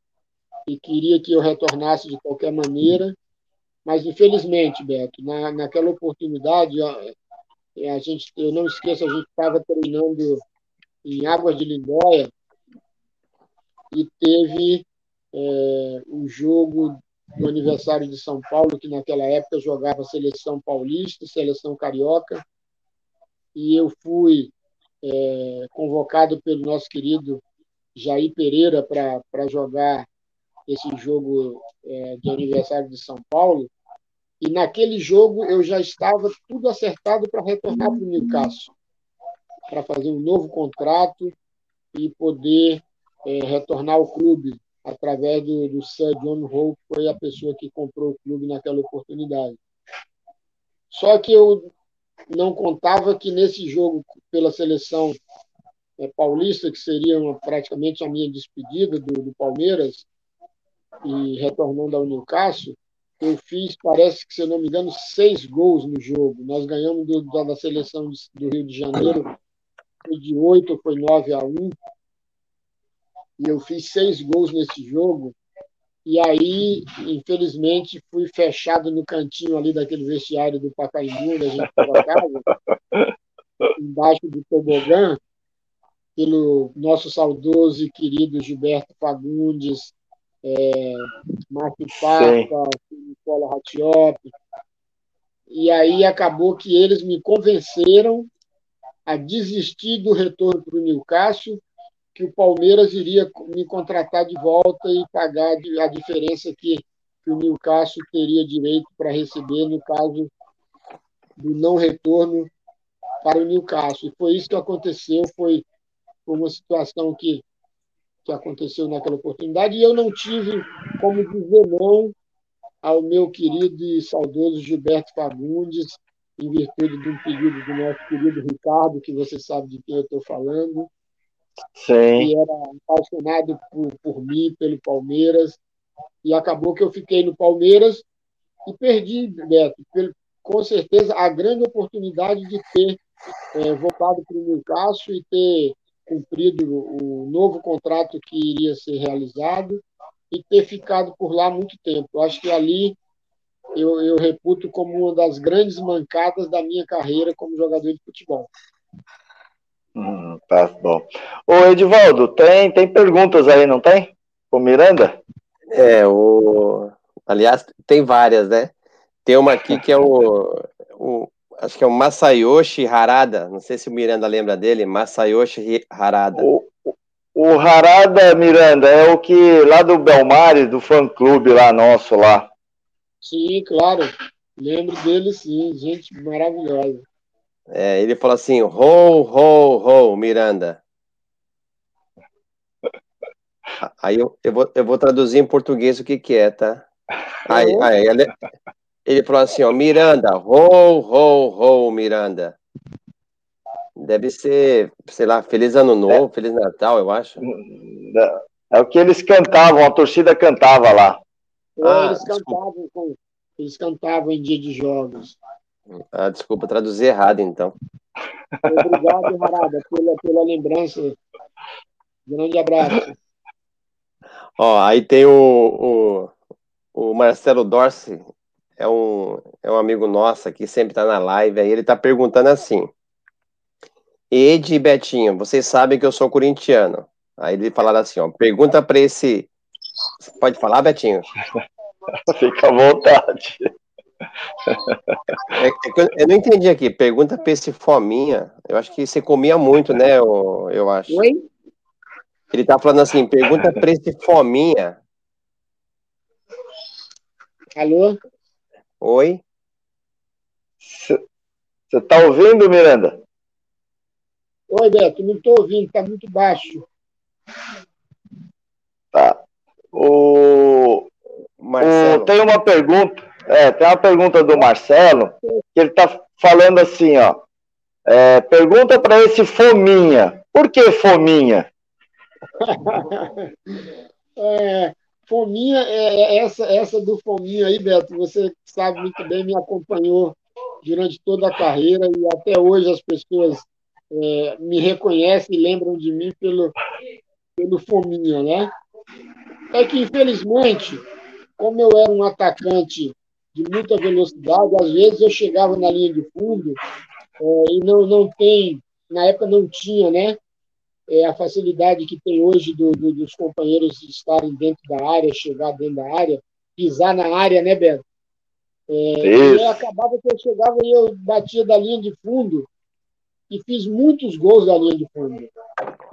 e queria que eu retornasse de qualquer maneira. Mas, infelizmente, Beto, na, naquela oportunidade, a, é, a gente, eu não esqueço, a gente estava treinando em Águas de Lindóia e teve é, um jogo no aniversário de São Paulo, que naquela época jogava seleção paulista, seleção carioca, e eu fui é, convocado pelo nosso querido Jair Pereira para jogar esse jogo é, de aniversário de São Paulo. E naquele jogo eu já estava tudo acertado para retornar para o Newcastle, para fazer um novo contrato e poder é, retornar ao clube através do, do Sir John Howe, que foi a pessoa que comprou o clube naquela oportunidade. Só que eu não contava que nesse jogo pela seleção é, paulista, que seria uma, praticamente a minha despedida do, do Palmeiras, e retornando ao Newcastle, eu fiz, parece que, se eu não me engano, seis gols no jogo. Nós ganhamos do, da seleção do Rio de Janeiro, foi de oito foi nove a um. E eu fiz seis gols nesse jogo. E aí, infelizmente, fui fechado no cantinho ali daquele vestiário do Pacaembu, a gente casa, embaixo do tobogã, pelo nosso saudoso e querido Gilberto Fagundes, é, Márcio Papa, Nicola Ratiop. E aí acabou que eles me convenceram a desistir do retorno para o Newcastle, que o Palmeiras iria me contratar de volta e pagar a diferença que, que o Newcastle teria direito para receber no caso do não retorno para o Newcastle. E foi isso que aconteceu, foi uma situação que, que aconteceu naquela oportunidade, e eu não tive como dizer não ao meu querido e saudoso Gilberto Fagundes, em virtude de um pedido do nosso querido Ricardo, que você sabe de quem eu estou falando, Sim. que era apaixonado por, por mim, pelo Palmeiras, e acabou que eu fiquei no Palmeiras e perdi, Beto, com certeza, a grande oportunidade de ter é, voltado para o Newcastle e ter cumprido o novo contrato que iria ser realizado e ter ficado por lá muito tempo. Eu acho que ali eu, eu reputo como uma das grandes mancadas da minha carreira como jogador de futebol. Hum, tá bom. Ô, Edivaldo, tem, tem perguntas aí, não tem? O Miranda? É, o... aliás, tem várias, né? Tem uma aqui que é o, o acho que é o Masayoshi Harada, não sei se o Miranda lembra dele, Masayoshi Harada. O, o Harada, Miranda, é o que lá do Belmari, do fã-clube lá nosso lá. Sim, claro. Lembro dele sim, gente maravilhosa. É, ele falou assim, ho, ho, ho, Miranda. Aí eu, eu, vou, eu vou traduzir em português o que que é, tá? Aí, aí ele, ele falou assim, ó, Miranda, ho, ho, ho, Miranda. Deve ser, sei lá, Feliz Ano Novo, é. Feliz Natal, eu acho. É o que eles cantavam, a torcida cantava lá. É, ah, eles, cantavam com, eles cantavam em dia de jogos. Ah, desculpa, traduzi errado, então. Obrigado, Marada, pela, pela lembrança. Grande abraço. Ó, aí tem o, o, o Marcelo Dorsi, é um, é um amigo nosso que sempre está na live, aí ele está perguntando assim, Ed e Betinho, vocês sabem que eu sou corintiano. Aí ele falaram assim, ó, pergunta para esse... Pode falar, Betinho? [laughs] Fica à vontade. É, é eu não entendi aqui. Pergunta pra esse fominha. Eu acho que você comia muito, né? Eu, eu acho. Oi? Ele tá falando assim: pergunta pra esse fominha. Alô? Oi? Você tá ouvindo, Miranda? Oi, Beto, não tô ouvindo, tá muito baixo. Tá. O, Marcelo. O, tem uma pergunta. É, tem uma pergunta do Marcelo, que ele está falando assim, ó. É, pergunta para esse Fominha. Por que Fominha? [laughs] é, fominha, é, é, essa, essa do Fominha aí, Beto, você sabe muito bem, me acompanhou durante toda a carreira e até hoje as pessoas é, me reconhecem e lembram de mim pelo, pelo Fominha, né? É que, infelizmente, como eu era um atacante de muita velocidade. Às vezes eu chegava na linha de fundo é, e não, não tem, na época não tinha, né? É, a facilidade que tem hoje do, do, dos companheiros estarem dentro da área, chegar dentro da área, pisar na área, né, Beto? É, e acabava que eu chegava e eu batia da linha de fundo e fiz muitos gols da linha de fundo.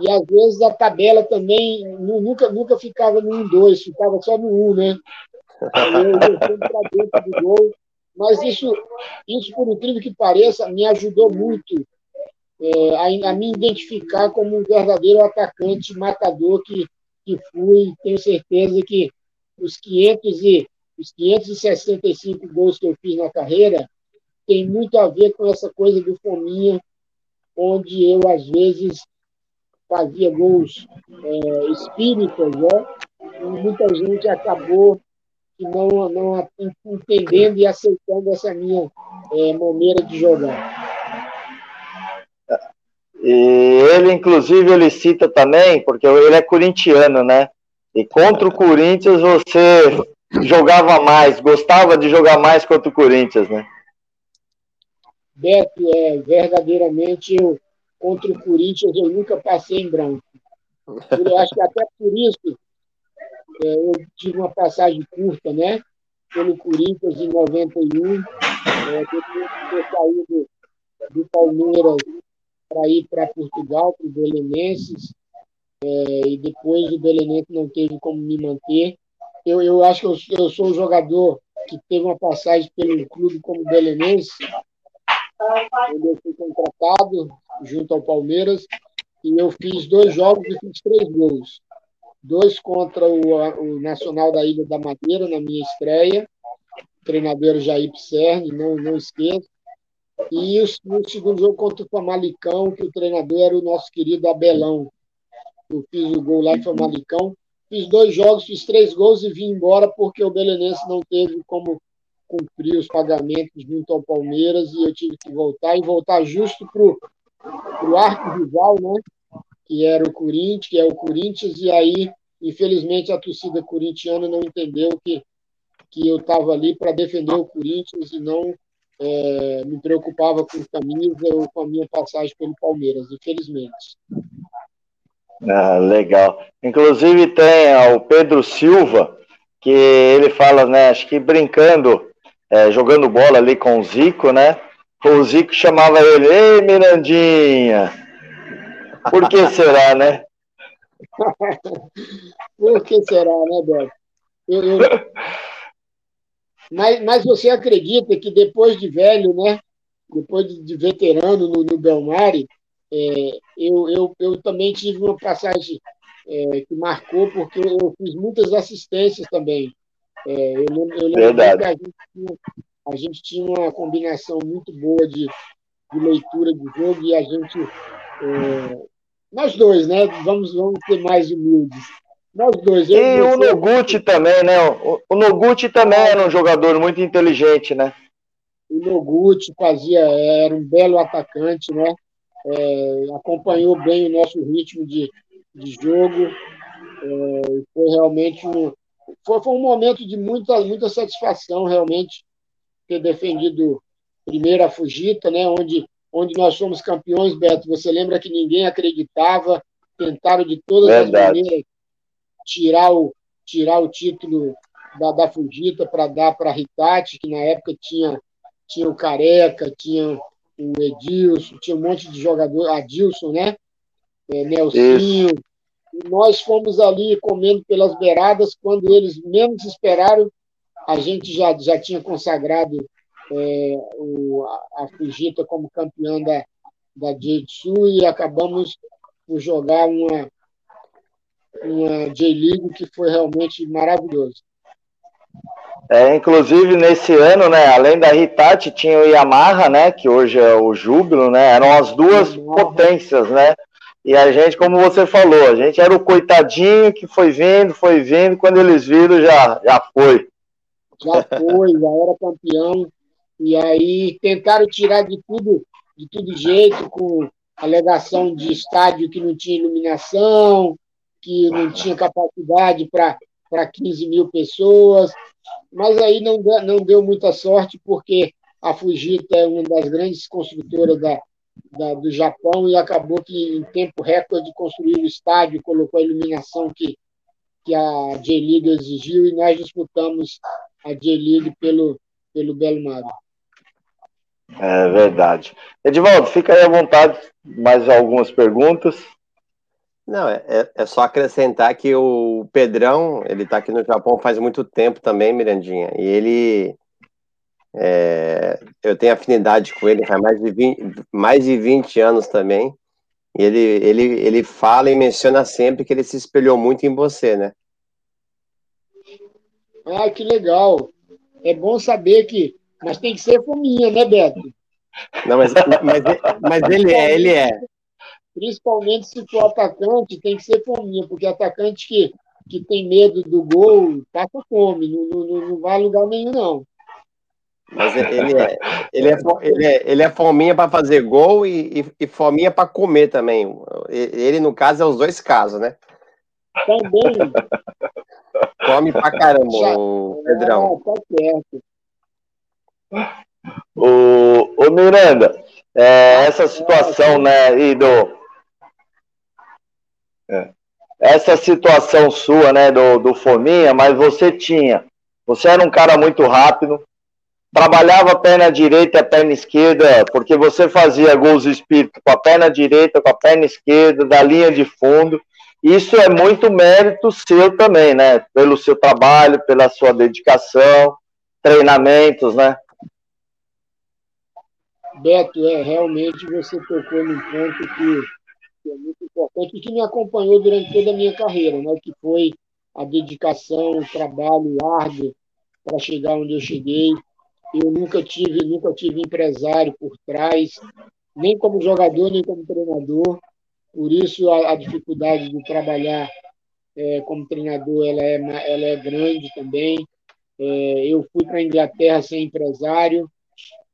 E às vezes a tabela também nunca, nunca ficava no 1-2, ficava só no 1, né? eu para dentro do gol. Mas isso, isso, por incrível que pareça, me ajudou muito é, a, me identificar como um verdadeiro atacante matador que, que fui. Tenho certeza que os, 500 e, os 565 gols que eu fiz na carreira tem muito a ver com essa coisa do fominha, onde eu, às vezes, fazia gols é, espíritas, né? E muita gente acabou não, não entendendo e aceitando essa minha é, maneira de jogar. E ele, inclusive, ele cita também, porque ele é corintiano, né? E contra o Corinthians você jogava mais, gostava de jogar mais contra o Corinthians, né? Beto, é, verdadeiramente, eu, contra o Corinthians eu nunca passei em branco. Eu acho que até por isso é, eu tive uma passagem curta, né? Pelo Corinthians em 91, é, depois de ter saído do Palmeiras para ir para Portugal, para os Belenenses. É, e depois o Belenense não teve como me manter. Eu, eu acho que eu, eu sou um jogador que teve uma passagem pelo clube como Belenense, onde eu fui contratado junto ao Palmeiras, e eu fiz dois jogos e fiz três gols. Dois contra o, o Nacional da Ilha da Madeira, na minha estreia, treinador Jair Pisserni, não, não esqueço. E no segundo jogo contra o Famalicão, que o treinador era o nosso querido Abelão. Eu fiz o gol lá em Famalicão. Fiz dois jogos, fiz três gols e vim embora porque o Belenense não teve como cumprir os pagamentos junto ao Palmeiras e eu tive que voltar e voltar justo para o arco rival, né? Que era o Corinthians, que é o Corinthians, e aí, infelizmente, a torcida corintiana não entendeu que, que eu estava ali para defender o Corinthians e não é, me preocupava com camisa ou com a minha passagem pelo Palmeiras, infelizmente. Ah, legal. Inclusive tem o Pedro Silva, que ele fala, né, acho que brincando, é, jogando bola ali com o Zico, né? O Zico chamava ele, ei Mirandinha. Por que será, né? [laughs] Por que será, né, Beto? Eu, eu... Mas, mas você acredita que depois de velho, né? Depois de, veterano no, no Belmari, é, eu, eu, eu também tive uma passagem é, que marcou, porque eu fiz muitas assistências também. É, eu lembro, eu lembro que a gente, tinha, a gente, tinha, uma combinação muito boa de, de leitura de jogo e a gente. É, nós dois, né? Vamos, vamos ser mais humildes. Nós dois. e o Noguchi também, né? O, o Noguchi também era um jogador muito inteligente, né? O Noguchi fazia, era um belo atacante, né? É, acompanhou bem o nosso ritmo de, de jogo. É, foi realmente um, foi, foi um momento de muita, muita satisfação, realmente, ter defendido primeiro a Fugita, né, onde, onde nós fomos campeões, Beto. Você lembra que ninguém acreditava, tentaram de todas Verdade. as maneiras tirar o, tirar o título da, da Fugita para dar para a Ritati, que na época tinha, tinha o Careca, tinha o Edilson, tinha um monte de jogador, Adilson, né? É, Nelsinho. E nós fomos ali comendo pelas beiradas, quando eles menos esperaram, a gente já, já tinha consagrado é, o, a Fujita como campeã da, da J-Tsu e acabamos por jogar uma, uma J-League que foi realmente maravilhoso. É, inclusive nesse ano, né, além da Hitachi, tinha o Yamaha, né, que hoje é o Júbilo, né, eram as duas Yamaha. potências, né, e a gente, como você falou, a gente era o coitadinho que foi vindo, foi vindo, quando eles viram já, já foi. Já foi, já era campeão, e aí tentaram tirar de tudo, de tudo jeito, com alegação de estádio que não tinha iluminação, que não tinha capacidade para 15 mil pessoas, mas aí não, não deu muita sorte, porque a Fujita é uma das grandes construtoras da, da, do Japão e acabou que, em tempo recorde, construiu o estádio, colocou a iluminação que, que a J-League exigiu e nós disputamos a J-League pelo, pelo Belo Mar. É verdade. Edivaldo, fica aí à vontade, mais algumas perguntas. Não, é, é, é só acrescentar que o Pedrão, ele está aqui no Japão faz muito tempo também, Mirandinha, e ele. É, eu tenho afinidade com ele faz mais de 20, mais de 20 anos também. E ele, ele, ele fala e menciona sempre que ele se espelhou muito em você, né? Ah, que legal. É bom saber que. Mas tem que ser fominha, né, Beto? Não, mas, mas, mas ele é, ele é principalmente se for atacante, tem que ser fominha, porque atacante que, que tem medo do gol, passa fome, não, não, não vai a lugar nenhum, não. Mas ele é, ele é, ele é, ele é fominha para fazer gol e, e, e fominha para comer também. Ele, no caso, é os dois casos, né? Também. Come pra caramba, Já, o Pedrão. É, tá certo. O, o Miranda, é, essa situação, né, e do, é. Essa situação sua, né, do, do Fominha, mas você tinha. Você era um cara muito rápido, trabalhava a perna direita e a perna esquerda, porque você fazia gols espírito com a perna direita, com a perna esquerda, da linha de fundo, isso é muito mérito seu também, né? Pelo seu trabalho, pela sua dedicação, treinamentos, né? Beto, é, realmente você tocou num ponto que, que, é muito importante e que me acompanhou durante toda a minha carreira, né? Que foi a dedicação, o trabalho árduo para chegar onde eu cheguei. Eu nunca tive, nunca tive empresário por trás, nem como jogador, nem como treinador. Por isso a, a dificuldade de trabalhar é, como treinador ela é, ela é grande também. É, eu fui para a Inglaterra sem empresário.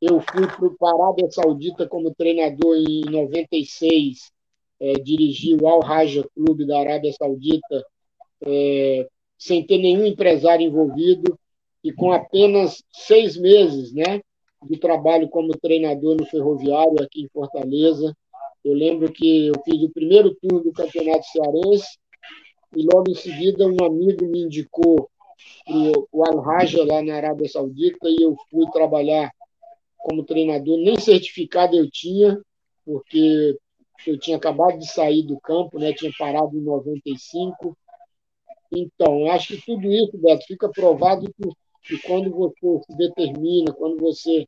Eu fui para o Arábia Saudita como treinador em 96. É, dirigi o Al Raja Clube da Arábia Saudita é, sem ter nenhum empresário envolvido e com apenas seis meses né, de trabalho como treinador no Ferroviário aqui em Fortaleza. Eu lembro que eu fiz o primeiro turno do Campeonato Cearense e logo em seguida um amigo me indicou o Al Raja lá na Arábia Saudita e eu fui trabalhar como treinador. Nem certificado eu tinha, porque eu tinha acabado de sair do campo, né? tinha parado em 95. Então, acho que tudo isso, Beto, fica provado que que quando você se determina, quando você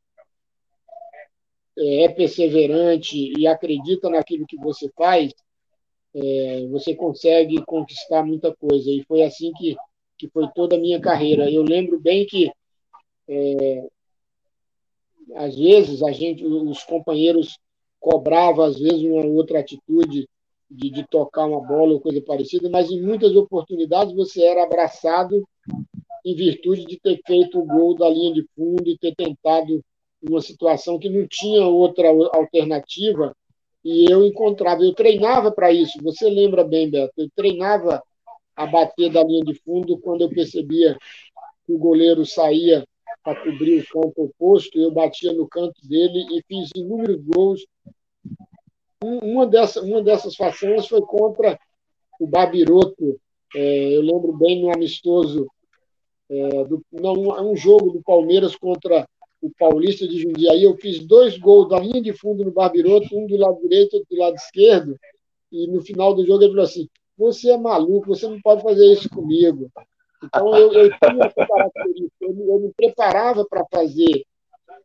é, é perseverante e acredita naquilo que você faz, é, você consegue conquistar muita coisa. E foi assim que, que foi toda a minha carreira. Eu lembro bem que é, às vezes a gente, os companheiros cobravam às vezes uma outra atitude de, de tocar uma bola ou coisa parecida, mas em muitas oportunidades você era abraçado em virtude de ter feito o gol da linha de fundo e ter tentado uma situação que não tinha outra alternativa e eu encontrava, eu treinava para isso. Você lembra bem, Beto? Eu treinava a bater da linha de fundo quando eu percebia que o goleiro saía para cobrir o campo oposto, eu batia no canto dele e fiz inúmeros gols. Uma, dessa, uma dessas façanhas foi contra o Babiroto. É, eu lembro bem no amistoso é, do, não, um jogo do Palmeiras contra o Paulista de Jundiaí. Eu fiz dois gols da linha de fundo no Barbiroto, um do lado direito, outro do lado esquerdo. E no final do jogo ele falou assim: Você é maluco, você não pode fazer isso comigo. Então eu, eu tinha essa característica, eu, eu me preparava para fazer,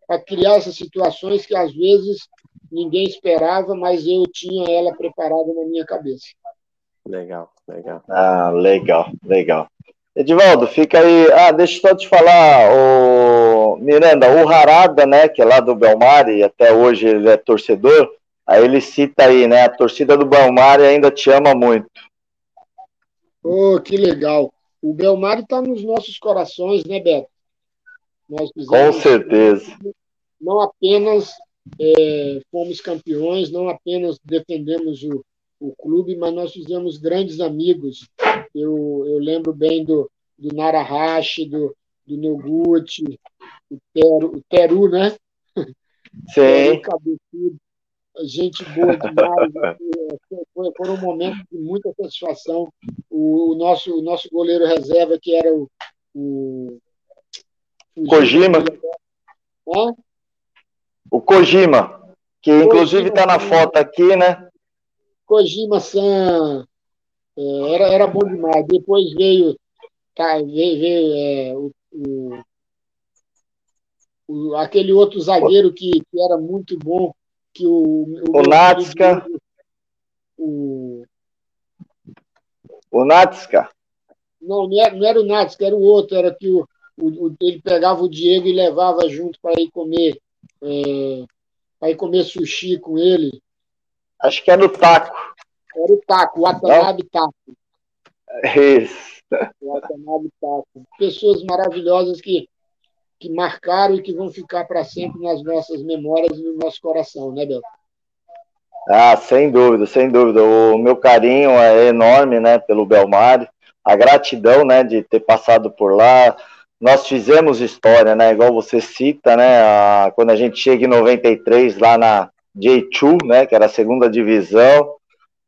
para criar essas situações que às vezes ninguém esperava, mas eu tinha ela preparada na minha cabeça. Legal, legal. Ah, legal, legal. Edivaldo, fica aí. Ah, deixa eu só te falar, o Miranda, o Harada, né, que é lá do Belmari, até hoje ele é torcedor, aí ele cita aí, né, a torcida do Belmari ainda te ama muito. Oh, que legal. O Belmari está nos nossos corações, né, Beto? Com certeza. Não apenas é, fomos campeões, não apenas defendemos o, o clube, mas nós fizemos grandes amigos. Eu, eu lembro bem do, do Narahashi, do, do Noguchi, o Teru, o Teru né? Sim. Gente boa demais. Foi, foram momentos de muita satisfação. O, nosso, o nosso goleiro reserva, que era o. o, o Kojima. Hã? O Kojima, que inclusive está na foto aqui, né? Kojima-san é, era, era bom demais. Depois veio, tá, veio, veio é, o, o, o, aquele outro zagueiro que, que era muito bom, que o. O, o Natska. O, o Natska. Não, não era, não era o Natska, era o outro, era que o, o, ele pegava o Diego e levava junto para ir comer. É, para ir comer sushi com ele. Acho que era o taco. Era o taco, o Atanabe Taco. Isso. O Atanabe Taco. Pessoas maravilhosas que, que marcaram e que vão ficar para sempre nas nossas memórias e no nosso coração, né, Beto? Ah, sem dúvida, sem dúvida. O meu carinho é enorme, né, pelo Belmar. A gratidão, né, de ter passado por lá. Nós fizemos história, né, igual você cita, né, a, quando a gente chega em 93 lá na, J2, né, que era a segunda divisão,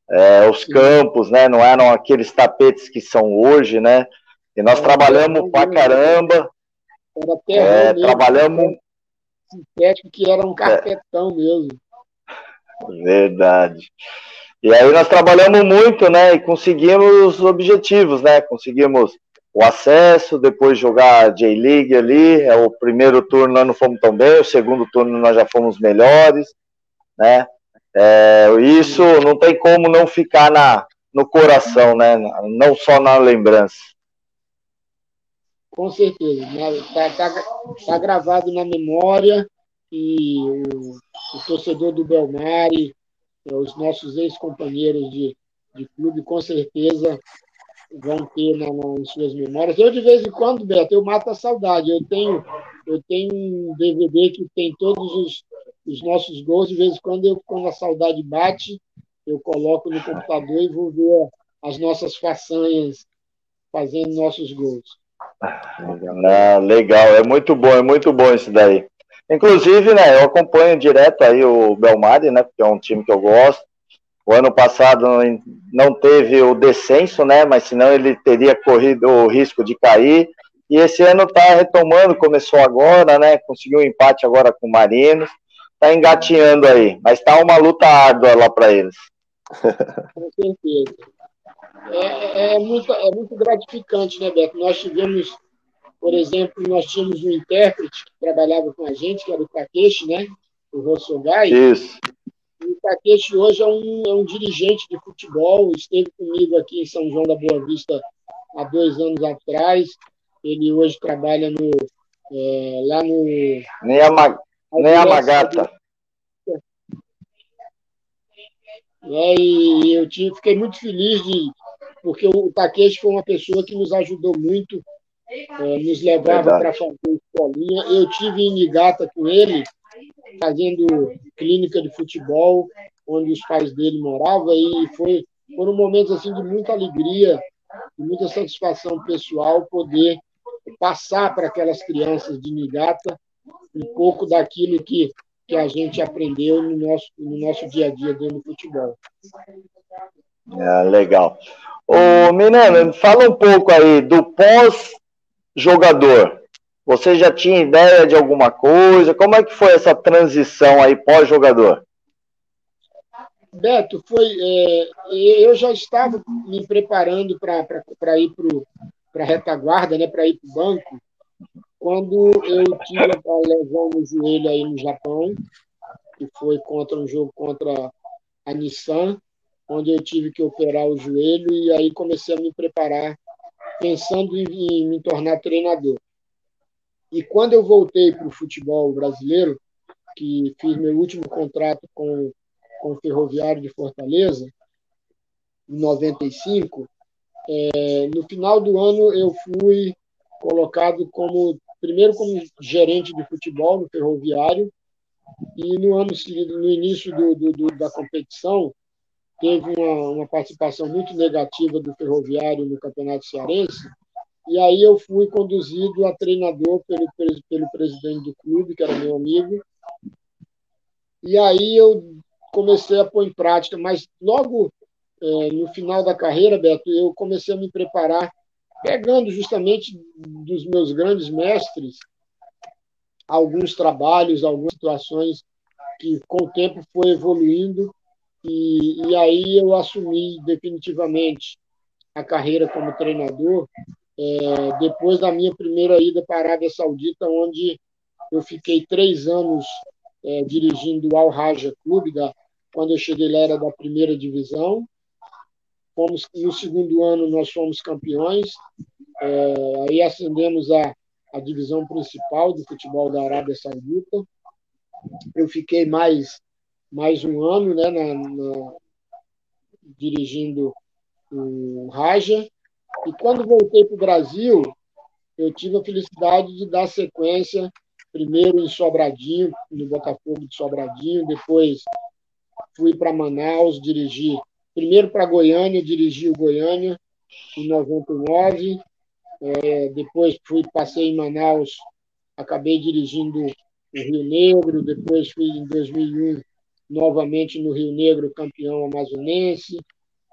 é, os campos, né, não eram aqueles tapetes que são hoje, né, e nós trabalhamos pra caramba, é, mesmo, trabalhamos... Sintético que era um carpetão é. mesmo. Verdade. E aí nós trabalhamos muito, né? E conseguimos os objetivos, né? Conseguimos o acesso, depois jogar a J-League ali. É o primeiro turno nós não fomos tão bem, o segundo turno nós já fomos melhores, né? É, isso não tem como não ficar na, no coração, né? Não só na lembrança. Com certeza. Está tá, tá gravado na memória e o, o torcedor do Belmari, é, os nossos ex-companheiros de, de clube, com certeza vão ter na, na, em suas memórias. Eu, de vez em quando, Beto, eu mato a saudade. Eu tenho, eu tenho um DVD que tem todos os, os nossos gols. De vez em quando, eu, quando a saudade bate, eu coloco no computador e vou ver as nossas façanhas fazendo nossos gols. Ah, legal, é muito bom, é muito bom isso daí. Inclusive, né, eu acompanho direto aí o Belmari, né, porque é um time que eu gosto. O ano passado não teve o descenso, né, mas senão ele teria corrido o risco de cair. E esse ano está retomando, começou agora, né, conseguiu um empate agora com o Marinos. Está engatinhando aí, mas está uma luta árdua lá para eles. [laughs] Com certeza. É, é, muito, é muito gratificante, né, Beto? Nós tivemos por exemplo, nós tínhamos um intérprete que trabalhava com a gente, que era o Takeshi, né? O Rossogai. Isso. E o Takeshi hoje é um, é um dirigente de futebol, esteve comigo aqui em São João da Boa Vista há dois anos atrás. Ele hoje trabalha no, é, lá no. Nem a, nem a Magata. É, e eu tive, fiquei muito feliz de, porque o Takeshi foi uma pessoa que nos ajudou muito é, nos levava para fazer escolinha. Eu tive em Nigata com ele, fazendo clínica de futebol, onde os pais dele moravam, e foi, foram momentos assim, de muita alegria, de muita satisfação pessoal poder passar para aquelas crianças de Nigata um pouco daquilo que, que a gente aprendeu no nosso, no nosso dia a dia dentro do futebol. É, legal. Ô, Minano, fala um pouco aí do pós jogador, você já tinha ideia de alguma coisa? Como é que foi essa transição aí pós-jogador? Beto, foi, é, eu já estava me preparando para ir para a retaguarda, né, para ir para o banco, quando eu tive a lesão no joelho aí no Japão, que foi contra um jogo contra a Nissan, onde eu tive que operar o joelho e aí comecei a me preparar pensando em, em me tornar treinador. E quando eu voltei para o futebol brasileiro, que fiz meu último contrato com, com o Ferroviário de Fortaleza, em 95, é, no final do ano eu fui colocado como primeiro como gerente de futebol no Ferroviário e no ano no início do, do, do, da competição teve uma, uma participação muito negativa do Ferroviário no Campeonato Cearense, e aí eu fui conduzido a treinador pelo, pelo presidente do clube, que era meu amigo, e aí eu comecei a pôr em prática, mas logo é, no final da carreira, Beto, eu comecei a me preparar, pegando justamente dos meus grandes mestres alguns trabalhos, algumas situações que com o tempo foi evoluindo e, e aí eu assumi definitivamente a carreira como treinador é, depois da minha primeira ida para a Arábia Saudita, onde eu fiquei três anos é, dirigindo o Al Raja Clube, da, quando eu cheguei lá era da primeira divisão. Fomos, no segundo ano nós fomos campeões, é, aí ascendemos a, a divisão principal do futebol da Arábia Saudita. Eu fiquei mais mais um ano né, na, na, dirigindo o Raja. E quando voltei para o Brasil, eu tive a felicidade de dar sequência, primeiro em Sobradinho, no Botafogo de Sobradinho, depois fui para Manaus dirigir, primeiro para Goiânia, dirigi o Goiânia em 99, é, depois fui passei em Manaus, acabei dirigindo o Rio Negro, depois fui em 2001 novamente no Rio Negro, campeão amazonense,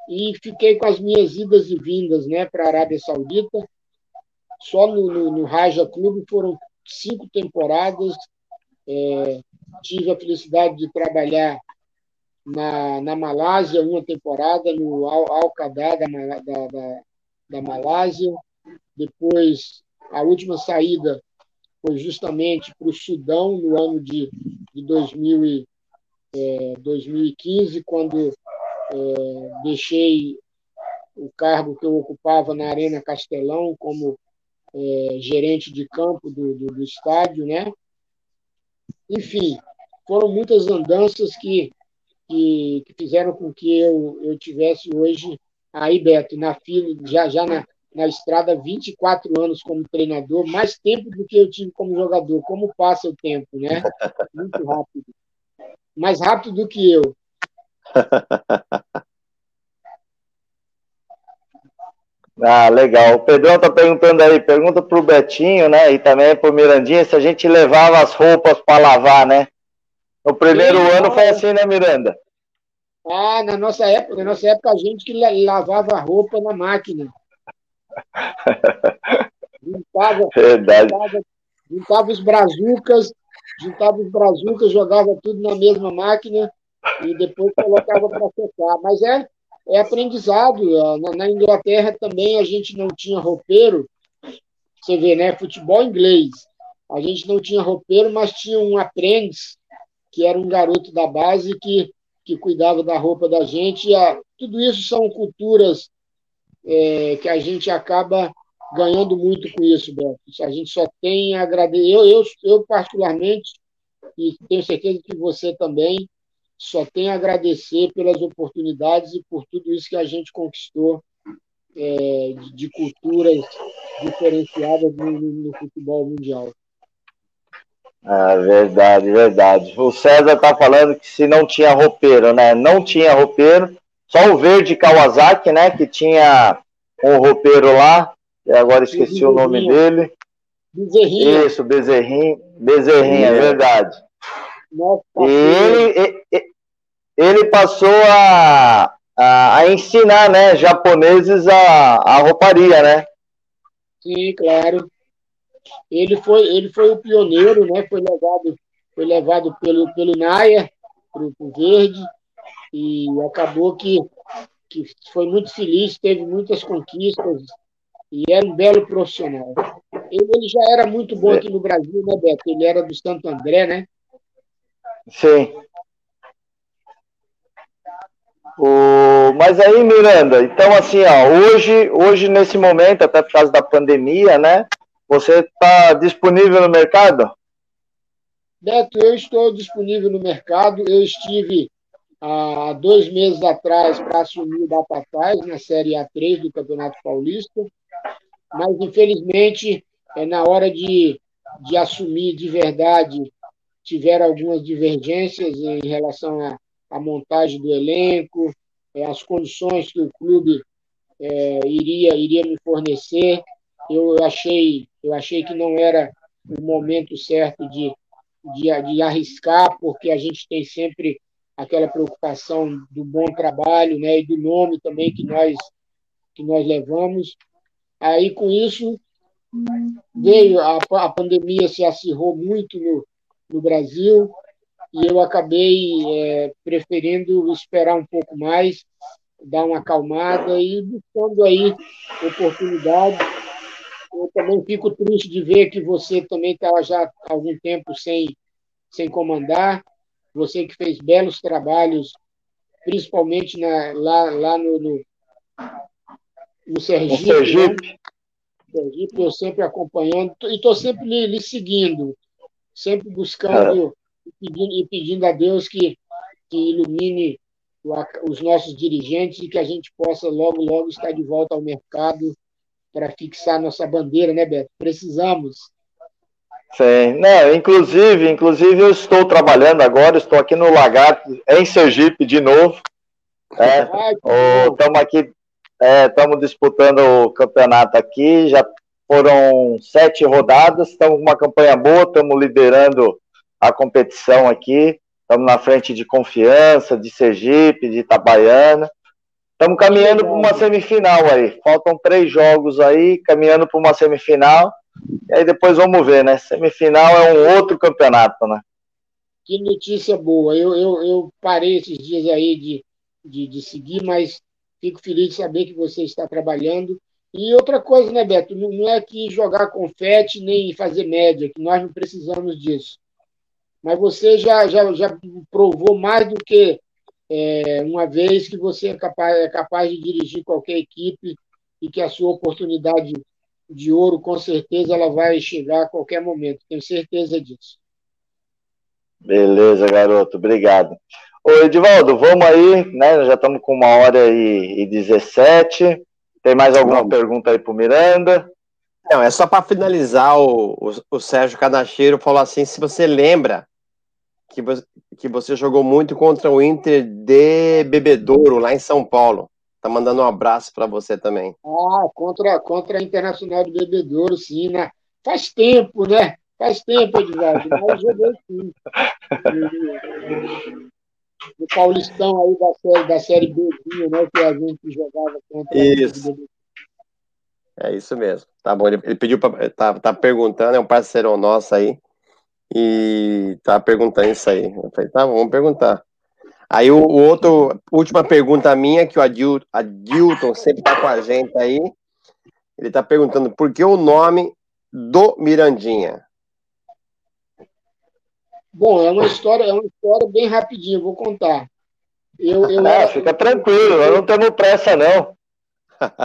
e fiquei com as minhas idas e vindas né, para a Arábia Saudita. Só no, no, no Raja Clube foram cinco temporadas. É, tive a felicidade de trabalhar na, na Malásia uma temporada, no Al-Qadá da, da, da, da Malásia. Depois, a última saída foi justamente para o Sudão no ano de, de 2000 e, é, 2015, quando é, deixei o cargo que eu ocupava na Arena Castelão como é, gerente de campo do, do, do, estádio, né? Enfim, foram muitas andanças que, que, que, fizeram com que eu, eu tivesse hoje aí, Beto, na fila, já, já na, na estrada 24 anos como treinador, mais tempo do que eu tive como jogador. Como passa o tempo, né? Muito rápido. Mais rápido do que eu. [laughs] Ah, legal. O Pedrão está perguntando aí, pergunta para o Betinho, né? E também para o Mirandinha se a gente levava as roupas para lavar, né? O primeiro Sim, ano foi assim, né, Miranda? Ah, na nossa época, na nossa época a gente que lavava a roupa na máquina. [laughs] Juntava, Verdade. Juntava, juntava os brazucas, juntava os brazucas, jogava tudo na mesma máquina e depois colocava para secar. Mas é, é aprendizado. Na, na, Inglaterra também a gente não tinha roupeiro. Você vê, né? Futebol inglês. A gente não tinha roupeiro, mas tinha um aprendiz, que era um garoto da base que, que cuidava da roupa da gente. A, tudo isso são culturas é, que a gente acaba ganhando muito com isso, Beto. A gente só tem a agradecer. Eu, eu, eu, particularmente, e tenho certeza que você também, só tem a agradecer pelas oportunidades e por tudo isso que a gente conquistou é, de, culturas diferenciadas no, no, futebol mundial. Ah, verdade, verdade. O César está falando que se não tinha roupeiro, né? Não tinha roupeiro, só o Verde Kawasaki, né? Que tinha um roupeiro lá, e agora esqueci o nome dele. Bezerrinha. Isso, Bezerrinha. Bezerrinha, é verdade. Nossa, e ele, ele passou a, a, a, ensinar, né, japoneses a, a rouparia, né? Sim, claro. Ele foi, ele foi o pioneiro, né? Foi levado, foi levado pelo, pelo Nair para o Verde e acabou que, que foi muito feliz, teve muitas conquistas e era um belo profissional. Ele, já era muito bom aqui no Brasil, né, Beto? Ele era do Santo André, né? Sim. O... Mas aí, Miranda, então assim, ó, hoje, hoje, nesse momento, até por causa da pandemia, né? Você está disponível no mercado? Beto, eu estou disponível no mercado. Eu estive há dois meses atrás para assumir o Batatais na Série A3 do Campeonato Paulista, mas infelizmente, é, na hora de, de assumir de verdade, tiveram algumas divergências em relação à, à montagem do elenco, é, as condições que o clube é, iria, iria me fornecer. Eu achei, eu achei que não era o momento certo de, de, de arriscar, porque a gente tem sempre aquela preocupação do bom trabalho, né, e do nome também que nós que nós levamos. Aí com isso veio a, a pandemia se acirrou muito no, no Brasil e eu acabei é, preferindo esperar um pouco mais, dar uma acalmada e buscando aí oportunidades. Eu também fico triste de ver que você também estava já há algum tempo sem, sem comandar você que fez belos trabalhos, principalmente na, lá, lá no, no, no Sergipe. No Sergipe. Né? Sergipe, eu sempre acompanhando, e estou sempre lhe, lhe, seguindo, sempre buscando e, pedindo, e pedindo a Deus que, que ilumine os nossos dirigentes e que a gente possa logo, logo estar de volta ao mercado para fixar nossa bandeira, né, Beto? Precisamos. Sim, não, inclusive, inclusive eu estou trabalhando agora, estou aqui no Lagarto, em Sergipe de novo. Estamos é, aqui, estamos é, disputando o campeonato aqui, já foram sete rodadas, estamos com uma campanha boa, estamos liderando a competição aqui, estamos na frente de Confiança, de Sergipe, de Itabaiana. Estamos caminhando para uma semifinal aí. Faltam três jogos aí, caminhando para uma semifinal. E aí depois vamos ver, né? Semifinal é um outro campeonato, né? Que notícia boa. Eu, eu, eu parei esses dias aí de, de, de seguir, mas fico feliz de saber que você está trabalhando. E outra coisa, né, Beto? Não é que jogar confete nem fazer média, que nós não precisamos disso. Mas você já, já, já provou mais do que é, uma vez que você é capaz, é capaz de dirigir qualquer equipe e que a sua oportunidade de ouro, com certeza, ela vai chegar a qualquer momento. Tenho certeza disso. Beleza, garoto. Obrigado. Ô, Edivaldo, vamos aí, né? Já estamos com uma hora e, e 17. Tem mais alguma vamos. pergunta aí para o Miranda? Não, é só para finalizar, o, o, o, Sérgio Canacheiro falou assim, se você lembra que você, que você jogou muito contra o Inter de Bebedouro, lá em São Paulo. Tá mandando um abraço para você também. Ah, contra, contra a Internacional de Bebedouro, sim, né? Faz tempo, né? Faz tempo, Edvaldo, mas joguei sim. [laughs] O Paulistão aí da série, da série B, né? Que a gente jogava contra Isso. É isso mesmo. Tá bom, ele, ele pediu para tá, tá perguntando, é um parceiro nosso aí. E tá perguntando isso aí. Eu falei, tá, vamos perguntar. Aí o, o outro, última pergunta minha, que o Adil, Adilton sempre tá com a gente aí. Ele tá perguntando por que o nome do Mirandinha? Bom, é uma história, é uma história bem rapidinha, vou contar. Eu, eu era... fica tranquilo, nós não temos pressa, não.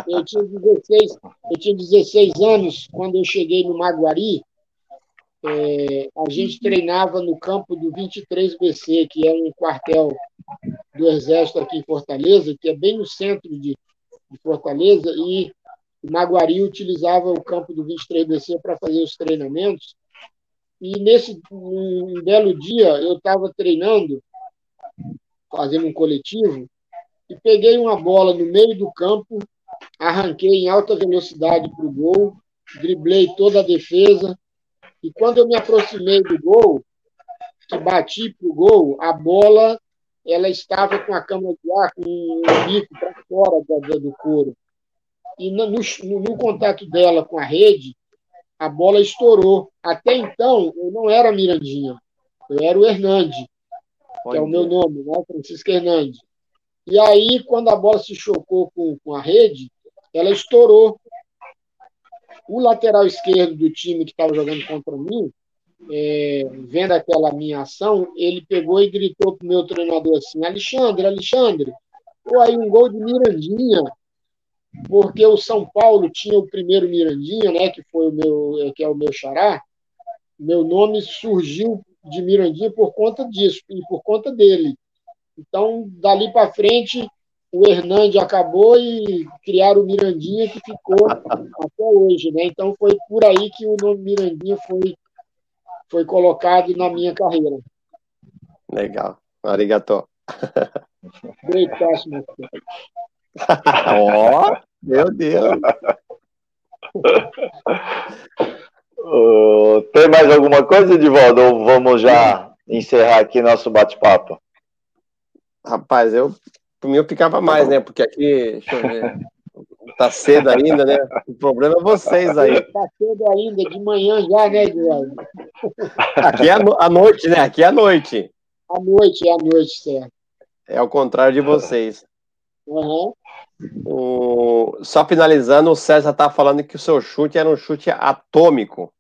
Eu tinha, 16, eu tinha 16 anos quando eu cheguei no Maguari. É, a gente treinava no campo do 23BC, que é um quartel do Exército aqui em Fortaleza, que é bem no centro de, de Fortaleza, e o Maguari utilizava o campo do 23BC para fazer os treinamentos. E nesse um belo dia, eu estava treinando, fazendo um coletivo, e peguei uma bola no meio do campo, arranquei em alta velocidade para o gol, driblei toda a defesa, e quando eu me aproximei do gol, que bati para o gol, a bola ela estava com a câmera de ar, com o bico para fora do couro. E no, no, no, contato dela com a rede, a bola estourou. Até então, eu não era Mirandinha, eu era o Hernandes, que é o meu nome, né? Francisco Hernandes. E aí, quando a bola se chocou com, com a rede, ela estourou. O lateral esquerdo do time que estava jogando contra mim, é, vendo aquela minha ação, ele pegou e gritou para o meu treinador assim: Alexandre, Alexandre, pô, aí um gol de Mirandinha, porque o São Paulo tinha o primeiro Mirandinha, né, que foi o meu, que é o meu xará. Meu nome surgiu de Mirandinha por conta disso e por conta dele. Então, dali para frente, o Hernandes acabou e criaram o Mirandinha, que ficou até hoje. Né? Então, foi por aí que o nome Mirandinha foi, foi colocado na minha carreira. Legal. Arigato. Deitaço, meu [laughs] Ó, oh, meu Deus. Uh, tem mais alguma coisa, Edivaldo? Ou vamos já encerrar aqui nosso bate-papo? Rapaz, eu por mim eu ficava mais, né? Porque aqui, deixa eu ver. Tá cedo ainda, né? O problema é vocês aí. Tá cedo ainda, de manhã já, né, Eduardo? Aqui é a noite, né? Aqui é a noite. A noite, é a noite, certo. É ao contrário de vocês. Uhum. O... Só finalizando, o César tá falando que o seu chute era um chute atômico.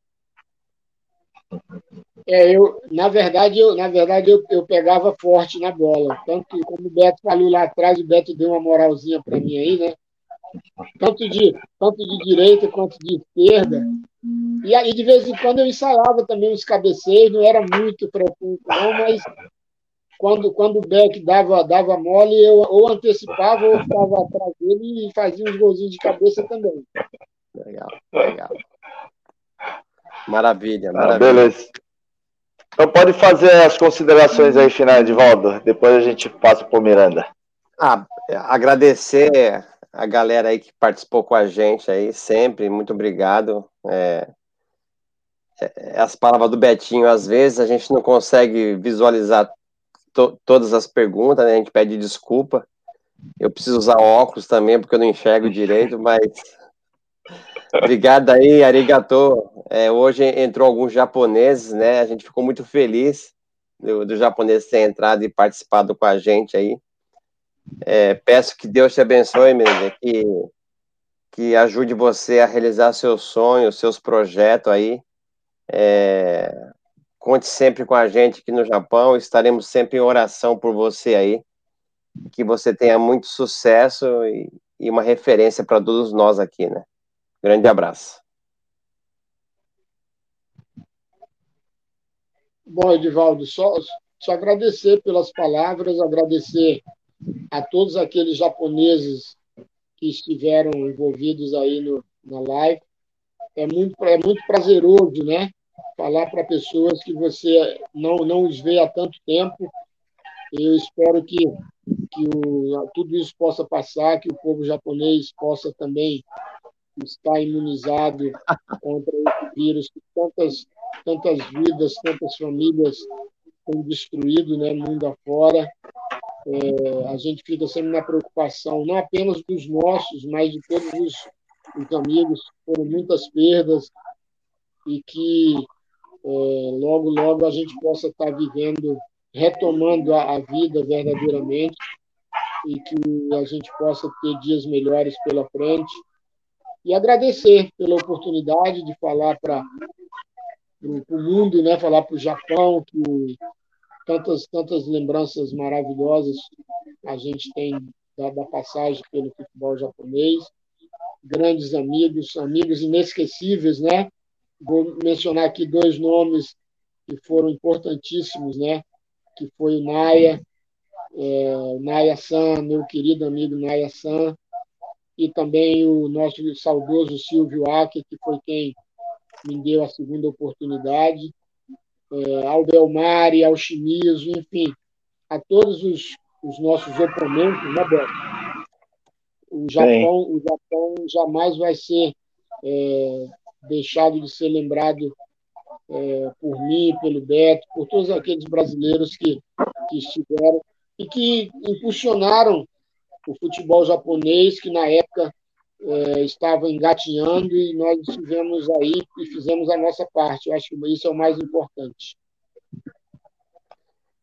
É, eu, na verdade, eu, na verdade eu, eu pegava forte na bola. Tanto como o Beto falou lá atrás, o Beto deu uma moralzinha para mim aí, né? Tanto de, tanto de direita quanto de esquerda. E aí, de vez em quando, eu ensaiava também os cabeceiros, não era muito frequente, não, mas quando, quando o Beck dava, dava mole, eu ou antecipava ou ficava atrás dele e fazia uns golzinhos de cabeça também. Legal, legal. Maravilha, ah, maravilha. Ah, beleza. Então pode fazer as considerações aí finais, Edivaldo. Depois a gente passa para o Miranda. Ah, agradecer a galera aí que participou com a gente aí, sempre, muito obrigado. É, é, as palavras do Betinho, às vezes a gente não consegue visualizar to, todas as perguntas, né? A gente pede desculpa. Eu preciso usar óculos também, porque eu não enxergo direito, mas [laughs] Obrigado aí, Arigato. É, hoje entrou alguns japoneses, né? A gente ficou muito feliz. do, do japonês ter entrado e participado com a gente aí. É, peço que Deus te abençoe, menina, que, que ajude você a realizar seus sonhos, seus projetos aí. É, conte sempre com a gente aqui no Japão, estaremos sempre em oração por você aí. Que você tenha muito sucesso e, e uma referência para todos nós aqui, né? Grande abraço. Bom, Edivaldo, só, só agradecer pelas palavras, agradecer a todos aqueles japoneses que estiveram envolvidos aí no, na live. É muito, é muito prazeroso, né? Falar para pessoas que você não, não os vê há tanto tempo. Eu espero que, que o, tudo isso possa passar, que o povo japonês possa também estar imunizado contra esse vírus que tantas, tantas vidas, tantas famílias têm destruído, né, mundo afora. É, a gente fica sempre na preocupação, não apenas dos nossos, mas de todos os, os amigos. Foram muitas perdas e que é, logo, logo a gente possa estar vivendo, retomando a, a vida verdadeiramente e que a gente possa ter dias melhores pela frente. E agradecer pela oportunidade de falar para o mundo, né? falar para o Japão, que tantas, tantas lembranças maravilhosas a gente tem da, da passagem pelo futebol japonês. Grandes amigos, amigos inesquecíveis, né? Vou mencionar aqui dois nomes que foram importantíssimos, né? Que foi o Naya, é, Naya San, meu querido amigo Naya San, e também o nosso saudoso Silvio Acker, que foi quem me deu a segunda oportunidade é, ao Belmari, ao Chimizo, enfim, a todos os, os nossos oponentes, né, Beto? O Japão, o Japão jamais vai ser é, deixado de ser lembrado é, por mim, pelo Beto, por todos aqueles brasileiros que, que estiveram e que impulsionaram o futebol japonês, que na época é, estava engatinhando e nós estivemos aí e fizemos a nossa parte. Eu acho que isso é o mais importante.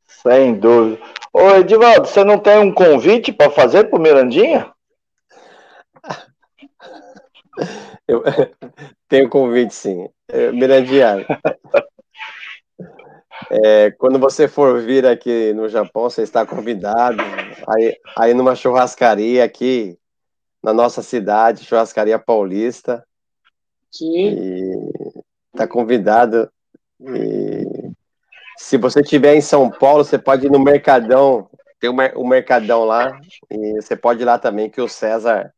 Sem dúvida. Ô, Edivaldo, você não tem um convite para fazer para o Mirandinha? Eu [laughs] tenho convite, sim. É, Mirandinha, é, quando você for vir aqui no Japão, você está convidado aí, aí numa churrascaria aqui na nossa cidade, Churrascaria Paulista. Sim. Está convidado. E se você estiver em São Paulo, você pode ir no Mercadão. Tem o um Mercadão lá. E você pode ir lá também, que o César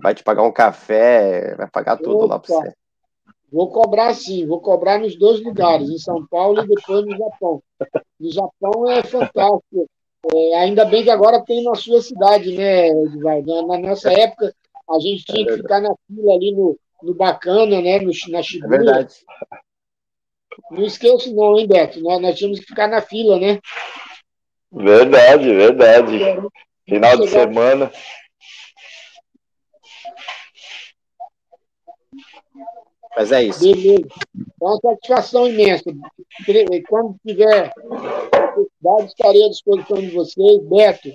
vai te pagar um café, vai pagar tudo Opa. lá para você. Vou cobrar sim, vou cobrar nos dois lugares, em São Paulo e depois no Japão. No Japão é fantástico. É, ainda bem que agora tem na sua cidade, né, Edvaldo? Na nossa época, a gente tinha é que ficar na fila ali no, no Bacana, né, no, na Shibuya. É verdade. Não esqueço não, hein, Beto? Nós, nós tínhamos que ficar na fila, né? Verdade, verdade. Final de semana. Mas é isso. Beleza. É uma satisfação imensa. Quando tiver necessidade, estarei à disposição de vocês. Beto,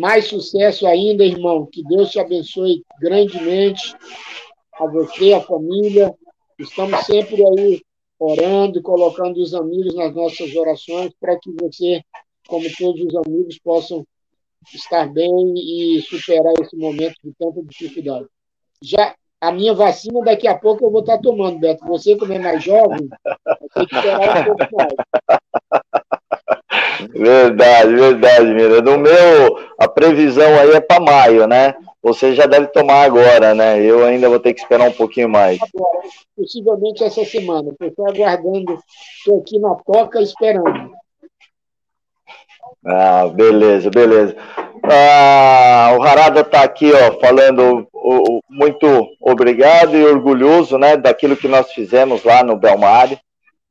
mais sucesso ainda, irmão. Que Deus te abençoe grandemente. A você, a família. Estamos sempre aí orando, colocando os amigos nas nossas orações para que você, como todos os amigos, possam estar bem e superar esse momento de tanta dificuldade. Já a minha vacina daqui a pouco eu vou estar tomando, Beto. Você, como é mais jovem, ter que esperar um pouco mais. Verdade, verdade, Mira. No meu, a previsão aí é para maio, né? Você já deve tomar agora, né? Eu ainda vou ter que esperar um pouquinho mais. Agora, possivelmente essa semana. Estou aguardando, estou aqui na toca esperando. Ah, beleza, beleza. Ah, o Harada está aqui, ó, falando o, muito obrigado e orgulhoso, né, daquilo que nós fizemos lá no Belmari.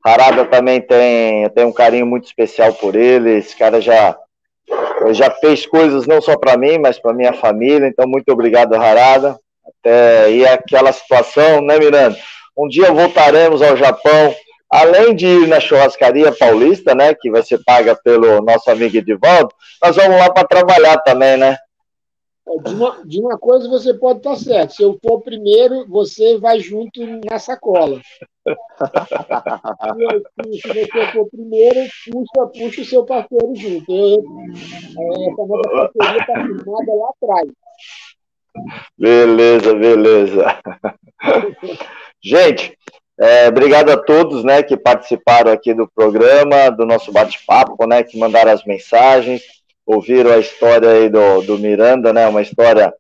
Harada também tem, tem um carinho muito especial por ele. Esse cara já já fez coisas não só para mim, mas para minha família. Então, muito obrigado, Harada. Até, e aquela situação, né, Miranda? Um dia voltaremos ao Japão além de ir na churrascaria paulista, né, que vai ser paga pelo nosso amigo Edivaldo, nós vamos lá para trabalhar também, né? É, de uma, de uma coisa você pode estar certo. Se eu for primeiro, você vai junto na sacola. [laughs] se, você for primeiro, puxa, puxa o seu parceiro junto. Eu, é, essa nossa parceria está firmada lá atrás. Beleza, beleza. [laughs] Gente, é, obrigado a todos né, que participaram aqui do programa, do nosso bate-papo, né, que mandaram as mensagens ouviram a história aí do, do Miranda, né? Uma história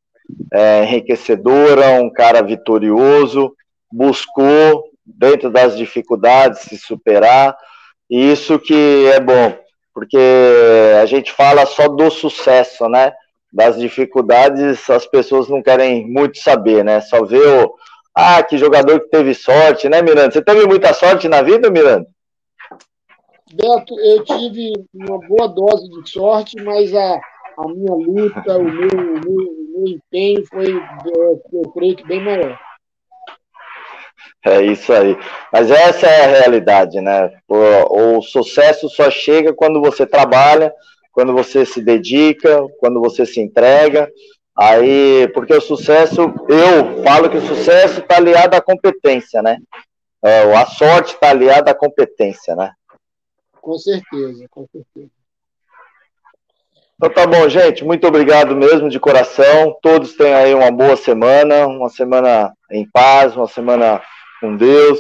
é, enriquecedora, um cara vitorioso, buscou dentro das dificuldades se superar, e isso que é bom, porque a gente fala só do sucesso, né? Das dificuldades as pessoas não querem muito saber, né? Só vê o ah, que jogador que teve sorte, né, Miranda? Você teve muita sorte na vida, Miranda? Beto, eu tive uma boa dose de sorte, mas a, a minha luta, o meu, o meu, o meu empenho foi, eu creio que, bem maior. É isso aí. Mas essa é a realidade, né? O, o, sucesso só chega quando você trabalha, quando você se dedica, quando você se entrega. Aí, porque o sucesso, eu falo que o sucesso está aliado à competência, né? É, a sorte está aliada à competência, né? Com certeza, com certeza. Então tá bom, gente. Muito obrigado mesmo de coração. Todos tenham aí uma boa semana, uma semana em paz, uma semana com Deus.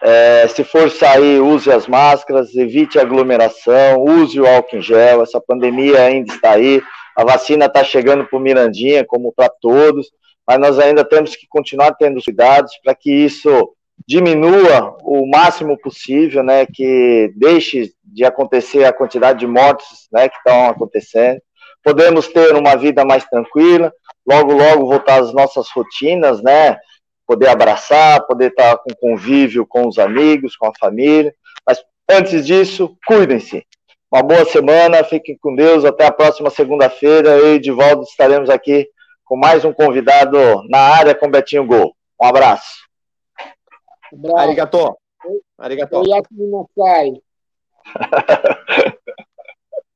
É, se for sair, use as máscaras, evite aglomeração, use o álcool em gel. Essa pandemia ainda está aí. A vacina está chegando para o Mirandinha, como para todos, mas nós ainda temos que continuar tendo cuidados para que isso diminua o máximo possível, né, que deixe de acontecer a quantidade de mortes, né, que estão acontecendo. Podemos ter uma vida mais tranquila, logo, logo voltar às nossas rotinas, né, poder abraçar, poder estar com convívio com os amigos, com a família. Mas antes disso, cuidem-se. Uma boa semana, fiquem com Deus. Até a próxima segunda-feira. Eu e Edivaldo estaremos aqui com mais um convidado na área com Betinho Gol. Um abraço. Arigato. Arigato. Arigato. [laughs]